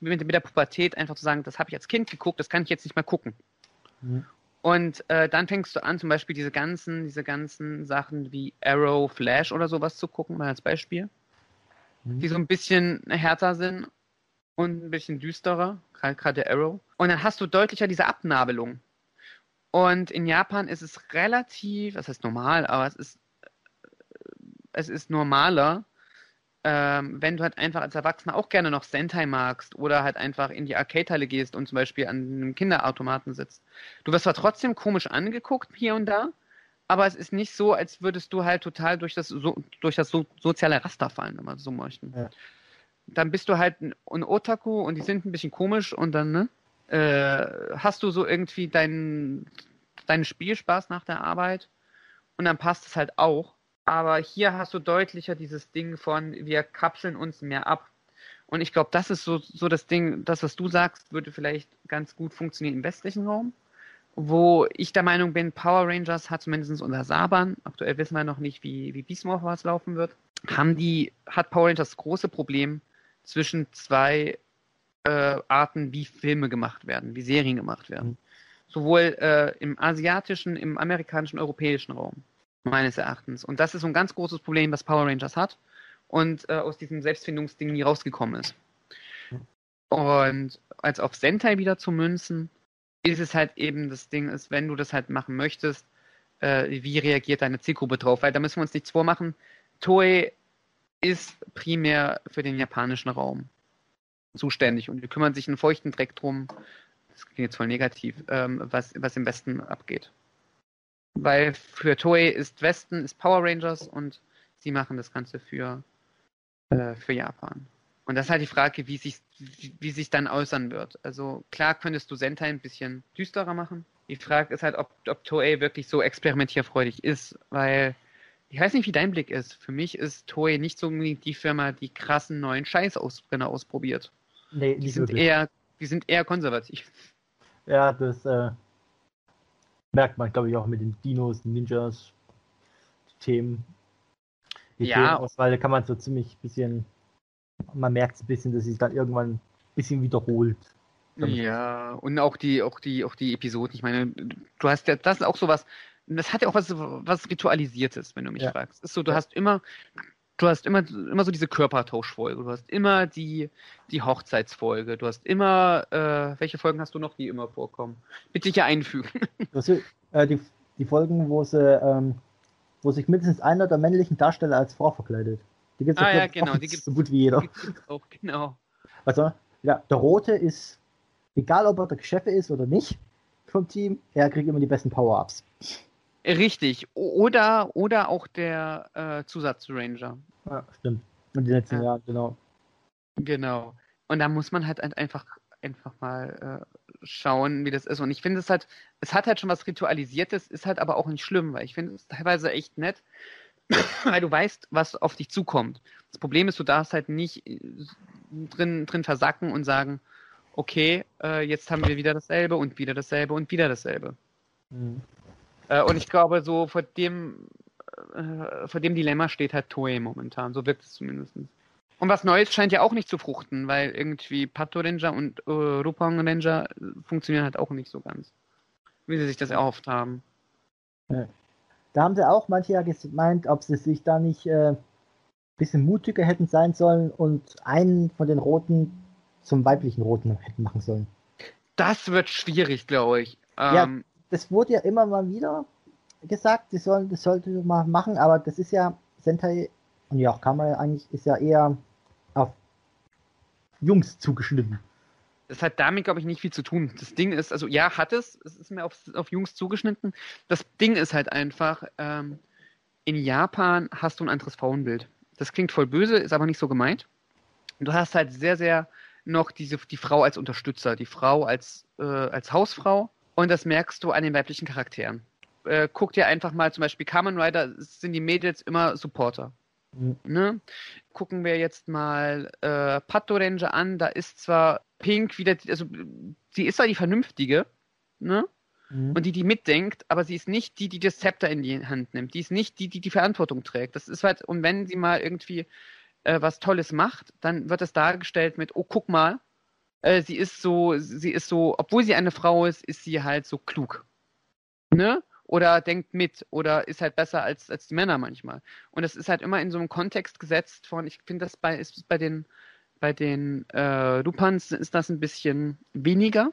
mit, mit der Pubertät einfach zu sagen, das habe ich als Kind geguckt, das kann ich jetzt nicht mehr gucken. Mhm. Und äh, dann fängst du an, zum Beispiel diese ganzen, diese ganzen Sachen wie Arrow, Flash oder sowas zu gucken, mal als Beispiel, Mhm. die so ein bisschen härter sind und ein bisschen düsterer, gerade gerade Arrow. Und dann hast du deutlicher diese Abnabelung. Und in Japan ist es relativ, das heißt normal, aber es ist, es ist normaler, ähm, wenn du halt einfach als Erwachsener auch gerne noch Sentai magst oder halt einfach in die Arcade-Halle gehst und zum Beispiel an einem Kinderautomaten sitzt. Du wirst zwar trotzdem komisch angeguckt hier und da, aber es ist nicht so, als würdest du halt total durch das, so, durch das so, soziale Raster fallen, wenn wir so möchten. Ja. Dann bist du halt ein, Otaku und die sind ein bisschen komisch und dann, ne? Äh, hast du so irgendwie deinen, deinen Spielspaß nach der Arbeit und dann passt es halt auch. Aber hier hast du deutlicher dieses Ding von, wir kapseln uns mehr ab. Und ich glaube, das ist so, so das Ding, das, was du sagst, würde vielleicht ganz gut funktionieren im westlichen Raum. Wo ich der Meinung bin, Power Rangers hat zumindest unter Saban, aktuell wissen wir noch nicht, wie, wie Beast Morphers laufen wird, haben die, hat Power Rangers das große Problem zwischen zwei äh, Arten, wie Filme gemacht werden, wie Serien gemacht werden. Mhm. Sowohl äh, im asiatischen, im amerikanischen, europäischen Raum, meines Erachtens. Und das ist so ein ganz großes Problem, was Power Rangers hat und äh, aus diesem Selbstfindungsding nie rausgekommen ist. Und als auf Sentai wieder zu münzen, ist es halt eben das Ding, ist, wenn du das halt machen möchtest, äh, wie reagiert deine Zielgruppe drauf? Weil da müssen wir uns nichts vormachen. Toei ist primär für den japanischen Raum zuständig und die kümmern sich einen feuchten Dreck drum. Das klingt jetzt voll negativ, ähm, was, was im Westen abgeht. Weil für Toei ist Westen ist Power Rangers und sie machen das Ganze für, äh, für Japan. Und das ist halt die Frage, wie sich wie, sich dann äußern wird. Also klar könntest du Sentai ein bisschen düsterer machen. Die Frage ist halt, ob, ob Toei wirklich so experimentierfreudig ist, weil ich weiß nicht, wie dein Blick ist. Für mich ist Toei nicht so unbedingt die Firma, die krassen neuen Scheißausbrenner ausprobiert. Nee, Die sind wirklich. eher, die sind eher konservativ. Ja, das, äh, Merkt man, glaube ich, auch mit den Dinos, Ninjas, die Themen. Die Ja. Themenauswahl, da kann man so ziemlich bisschen, man merkt es ein bisschen, dass sich dann irgendwann ein bisschen wiederholt. Ja, und auch die, auch die, auch die Episoden. Ich meine, du hast ja, das ist auch sowas, das hat ja auch was, was Ritualisiertes, wenn du mich Ja. fragst. Ist so, du Ja. hast immer, du hast immer, immer so diese Körpertauschfolge, du hast immer die, die Hochzeitsfolge, du hast immer, äh, welche Folgen hast du noch, die immer vorkommen? Bitte hier einfügen. Das, äh, die, die Folgen, wo sie, ähm, wo sich mindestens einer der männlichen Darsteller als Frau verkleidet. Die gibt's Ah, ja, genau, die gibt's. so gut wie jeder. auch, genau. Also, ja, der Rote ist, egal ob er der Chef ist oder nicht vom Team, er kriegt immer die besten Power-Ups. Richtig. Oder, oder auch der äh, Zusatzranger. Ja, stimmt. Und die letzten Ja. Jahre, genau. Genau. Und da muss man halt ein- einfach, einfach mal äh, schauen, wie das ist. Und ich finde es halt, es hat halt schon was Ritualisiertes, ist halt aber auch nicht schlimm, weil ich finde es teilweise echt nett, weil du weißt, was auf dich zukommt. Das Problem ist, du darfst halt nicht äh, drin, drin versacken und sagen, okay, äh, jetzt haben wir wieder dasselbe und wieder dasselbe und wieder dasselbe. Mhm. Äh, und ich glaube, so vor dem, äh, vor dem Dilemma steht halt Toei momentan. So wirkt es zumindest. Und was Neues scheint ja auch nicht zu fruchten, weil irgendwie Pato Ranger und äh, Rupang Ranger funktionieren halt auch nicht so ganz. Wie sie sich das erhofft haben. Da haben sie auch manche ja gemeint, ob sie sich da nicht äh, bisschen mutiger hätten sein sollen und einen von den Roten zum weiblichen Roten hätten machen sollen. Das wird schwierig, glaube ich. Ja. Ähm, Das wurde ja immer mal wieder gesagt, sie sollen, das sollte man machen, aber das ist ja Sentai und ja auch Kamera eigentlich ist ja eher auf Jungs zugeschnitten. Das hat damit, glaube ich, nicht viel zu tun. Das Ding ist, also ja, hat es, es ist mir auf, auf Jungs zugeschnitten. Das Ding ist halt einfach, ähm, in Japan hast du ein anderes Frauenbild. Das klingt voll böse, ist aber nicht so gemeint. Du hast halt sehr, sehr noch diese, die Frau als Unterstützer, die Frau als, äh, als Hausfrau und das merkst du an den weiblichen Charakteren. Äh, guck dir einfach mal zum Beispiel Kamen Rider, sind die Mädels immer Supporter. Mhm. Ne? Gucken wir jetzt mal äh, Pato Ranger an, da ist zwar Pink wieder, also sie ist zwar die Vernünftige, ne? Mhm. Und die, die mitdenkt, aber sie ist nicht die, die das Zepter in die Hand nimmt. Die ist nicht die, die die Verantwortung trägt. Das ist halt, und wenn sie mal irgendwie äh, was Tolles macht, dann wird es dargestellt mit, oh, guck mal, äh, sie ist so, sie ist so, obwohl sie eine Frau ist, ist sie halt so klug. Ne? Oder denkt mit oder ist halt besser als, als die Männer manchmal. Und das ist halt immer in so einem Kontext gesetzt von, ich finde das bei, ist bei den, bei den äh, Lupans ist das ein bisschen weniger.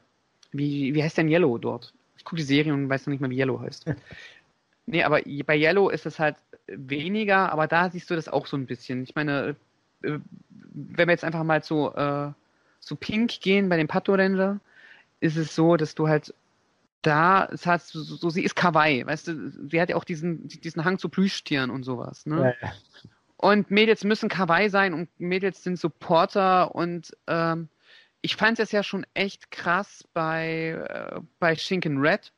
Wie, wie heißt denn Yellow dort? Ich gucke die Serie und weiß noch nicht mal, wie Yellow heißt. nee, aber bei Yellow ist es halt weniger, aber da siehst du das auch so ein bisschen. Ich meine, äh, wenn wir jetzt einfach mal zu, äh, zu Pink gehen bei dem Pato Ranger, ist es so, dass du halt da, es hat so, so, sie ist Kawaii, weißt du, sie hat ja auch diesen, diesen Hang zu Plüschtieren und sowas, ne? Ja, ja. Und Mädels müssen Kawaii sein und Mädels sind Supporter und ähm, ich fand es ja schon echt krass bei, äh, bei Shinken Red,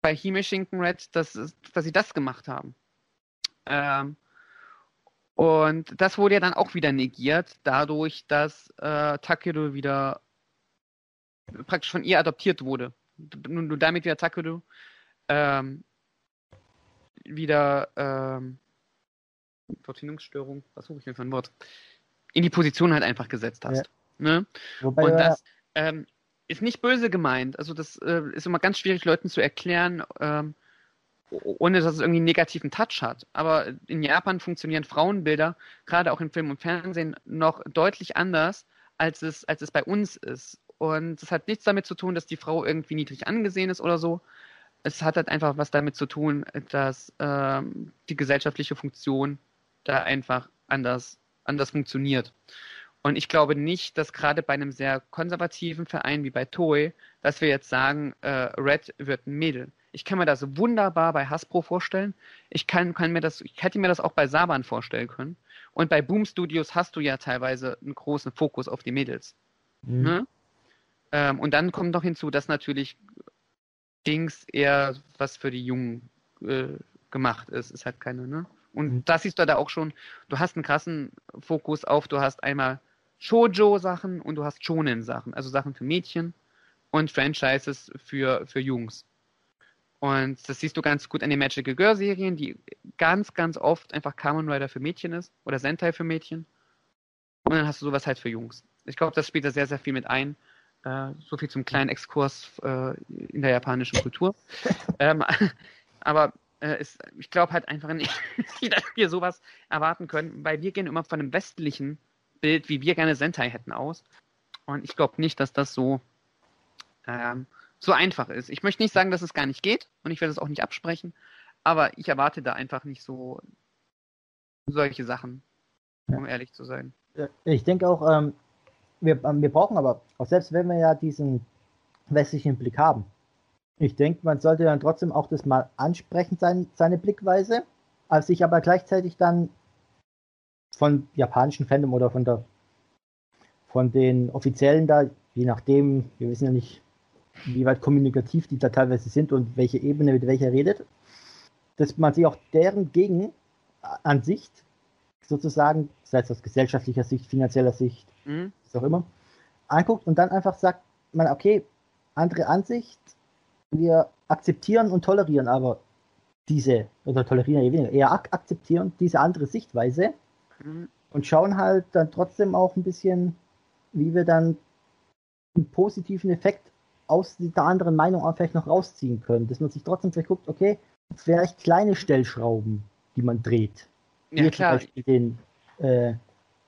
bei Hime Shinken Red, dass, dass sie das gemacht haben. Ähm, und das wurde ja dann auch wieder negiert, dadurch, dass äh, Takeru wieder praktisch von ihr adoptiert wurde. Nur, damit wieder Takeru ähm, wieder ähm, Verbindungsstörung, was suche ich denn für ein Wort? In die Position halt einfach gesetzt hast. Ne? Wobei Und das ähm, ist nicht böse gemeint. Also das äh, ist immer ganz schwierig, Leuten zu erklären, ähm, ohne dass es irgendwie einen negativen Touch hat. Aber in Japan funktionieren Frauenbilder, gerade auch in Film und Fernsehen, noch deutlich anders, als es, als es bei uns ist. Und das hat nichts damit zu tun, dass die Frau irgendwie niedrig angesehen ist oder so. Es hat halt einfach was damit zu tun, dass ähm, die gesellschaftliche Funktion da einfach anders, anders funktioniert. Und ich glaube nicht, dass gerade bei einem sehr konservativen Verein wie bei Toei, dass wir jetzt sagen, äh, Red wird ein Mädel. Ich kann mir das wunderbar bei Hasbro vorstellen. Ich kann, kann mir das, ich hätte mir das auch bei Saban vorstellen können. Und bei Boom Studios hast du ja teilweise einen großen Fokus auf die Mädels. Mhm. Ne? Ähm, und dann kommt noch hinzu, dass natürlich Dings eher was für die Jungen äh, gemacht ist. Ist halt keine, ne? Und Mhm. das siehst du da auch schon. Du hast einen krassen Fokus auf, du hast einmal Shoujo-Sachen und du hast Shonen-Sachen, also Sachen für Mädchen und Franchises für, für Jungs. Und das siehst du ganz gut an den Magical Girl Serien, die ganz, ganz oft einfach Kamen Rider für Mädchen ist oder Sentai für Mädchen. Und dann hast du sowas halt für Jungs. Ich glaube, das spielt da sehr, sehr viel mit ein. Äh, so viel zum kleinen Exkurs äh, in der japanischen Kultur. ähm, aber äh, ist, ich glaube halt einfach nicht, dass wir sowas erwarten können, weil wir gehen immer von einem westlichen Bild, wie wir gerne Sentai hätten, aus. Und ich glaube nicht, dass das so, ähm, so einfach ist. Ich möchte nicht sagen, dass es gar nicht geht und ich werde es auch nicht absprechen, aber ich erwarte da einfach nicht so solche Sachen, um ja. ehrlich zu sein. Ich denke auch, ähm, wir, ähm, wir brauchen aber, auch selbst wenn wir ja diesen westlichen Blick haben, ich denke, man sollte dann trotzdem auch das mal ansprechen, sein, seine Blickweise, als sich aber gleichzeitig dann von japanischen Fandom oder von der von den Offiziellen da, je nachdem, wir wissen ja nicht, wie weit kommunikativ die da teilweise sind und welche Ebene mit welcher redet, dass man sich auch deren Gegenansicht sozusagen, sei es aus gesellschaftlicher Sicht, finanzieller Sicht, mhm. was auch immer, anguckt und dann einfach sagt man, okay, andere Ansicht, wir akzeptieren und tolerieren aber diese, oder tolerieren eher weniger, eher ak akzeptieren diese andere Sichtweise mhm. und schauen halt dann trotzdem auch ein bisschen, wie wir dann einen positiven Effekt aus der anderen Meinung auch vielleicht noch rausziehen können. Dass man sich trotzdem vielleicht guckt, okay, vielleicht kleine Stellschrauben, die man dreht. Ja, klar. Zum Beispiel den äh,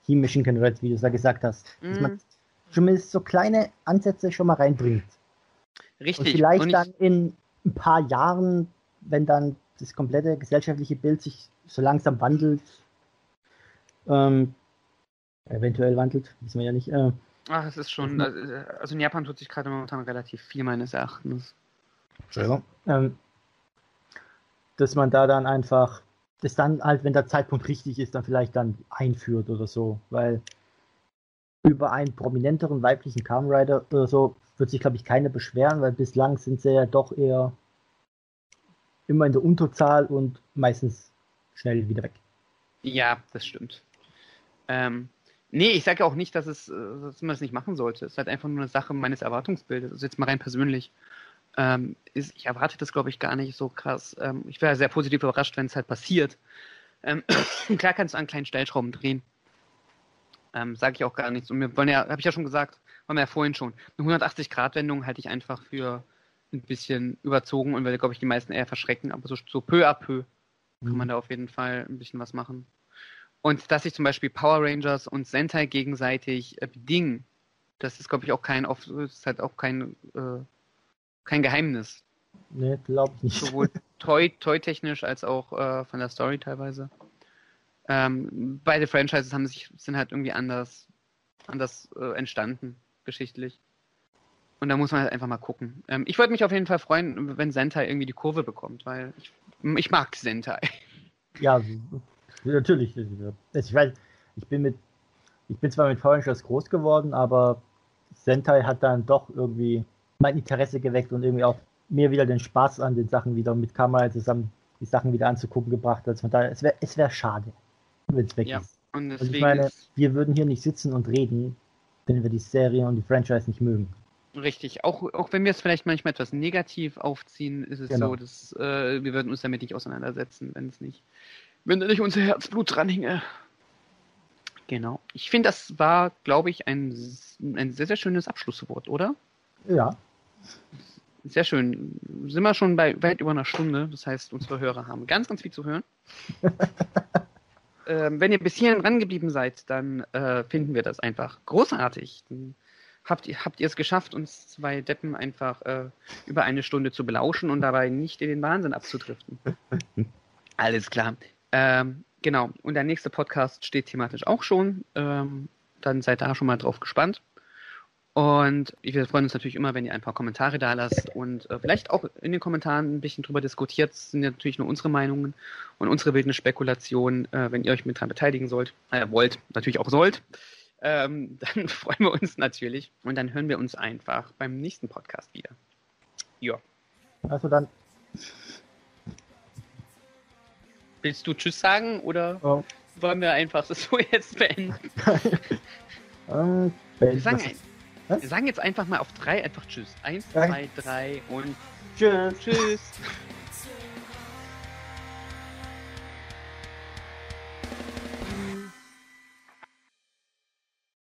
He-Machine Can Red, wie du es da gesagt hast. Mhm. Dass man zumindest so kleine Ansätze schon mal reinbringt. Richtig. Und vielleicht und dann in ein paar Jahren, wenn dann das komplette gesellschaftliche Bild sich so langsam wandelt, ähm, eventuell wandelt, wissen wir ja nicht. Äh, Ach, es ist schon, also in Japan tut sich gerade momentan relativ viel meines Erachtens. Entschuldigung. Ähm, dass man da dann einfach, das dann halt, wenn der Zeitpunkt richtig ist, dann vielleicht dann einführt oder so, weil über einen prominenteren weiblichen Kamen Rider oder so wird sich, glaube ich, keiner beschweren, weil bislang sind sie ja doch eher immer in der Unterzahl und meistens schnell wieder weg. Ja, das stimmt. Ähm, nee, ich sage ja auch nicht, dass, es, äh, dass man das nicht machen sollte. Es ist halt einfach nur eine Sache meines Erwartungsbildes. Also jetzt mal rein persönlich. Ähm, ist, ich erwarte das, glaube ich, gar nicht so krass. Ähm, ich wäre sehr positiv überrascht, wenn es halt passiert. Ähm, klar kannst du an kleinen Stellschrauben drehen. Ähm, sage ich auch gar nichts. Und wir wollen ja, habe ich ja schon gesagt, waren wir ja vorhin schon. Eine 180-Grad-Wendung halte ich einfach für ein bisschen überzogen und werde, glaube ich, die meisten eher verschrecken. Aber so, so peu à peu mhm. kann man da auf jeden Fall ein bisschen was machen. Und dass sich zum Beispiel Power Rangers und Sentai gegenseitig äh, bedingen, das ist, glaube ich, auch kein, ist halt auch kein, äh, kein Geheimnis. Nee, glaube ich nicht. Sowohl toy-technisch als auch äh, von der Story teilweise. Ähm, beide Franchises haben sich, sind halt irgendwie anders, anders äh, entstanden, geschichtlich. Und da muss man halt einfach mal gucken. Ähm, ich würde mich auf jeden Fall freuen, wenn Sentai irgendwie die Kurve bekommt, weil ich, ich mag Sentai. Ja, natürlich. Ich weiß, ich bin mit, ich bin zwar mit Power Rangers groß geworden, aber Sentai hat dann doch irgendwie mein Interesse geweckt und irgendwie auch mir wieder den Spaß an den Sachen wieder mit Kamera zusammen die Sachen wieder anzugucken gebracht. Also von daher, es wäre es wär schade wenn es weg ja, ist. Und also ich meine, wir würden hier nicht sitzen und reden, wenn wir die Serie und die Franchise nicht mögen. Richtig, auch, auch wenn wir es vielleicht manchmal etwas negativ aufziehen, ist es genau. so, dass äh, wir würden uns damit nicht auseinandersetzen, wenn es nicht, wenn da nicht unser Herzblut dran hinge. Genau. Ich finde, das war, glaube ich, ein, ein sehr, sehr schönes Abschlusswort, oder? Ja. Sehr schön. Sind wir schon bei weit über einer Stunde. Das heißt, unsere Hörer haben ganz, ganz viel zu hören. ähm, wenn ihr bis hierhin rangeblieben seid, dann äh, finden wir das einfach großartig. Dann habt ihr, habt ihr es geschafft, uns zwei Deppen einfach äh, über eine Stunde zu belauschen und dabei nicht in den Wahnsinn abzudriften. Alles klar. Ähm, genau. Und der nächste Podcast steht thematisch auch schon. Ähm, dann seid da schon mal drauf gespannt. Und wir freuen uns natürlich immer, wenn ihr ein paar Kommentare da lasst und äh, vielleicht auch in den Kommentaren ein bisschen drüber diskutiert. Das sind ja natürlich nur unsere Meinungen und unsere wilden Spekulationen, äh, wenn ihr euch mit dran beteiligen sollt, äh, wollt, natürlich auch sollt. Ähm, dann freuen wir uns natürlich und dann hören wir uns einfach beim nächsten Podcast wieder. Ja. Also dann. Willst du Tschüss sagen oder oh. wollen wir einfach das so jetzt beenden? ähm, wir sagen? Wir sagen jetzt einfach mal auf drei einfach Tschüss. Eins, zwei, drei und Tschüss. Tschüss.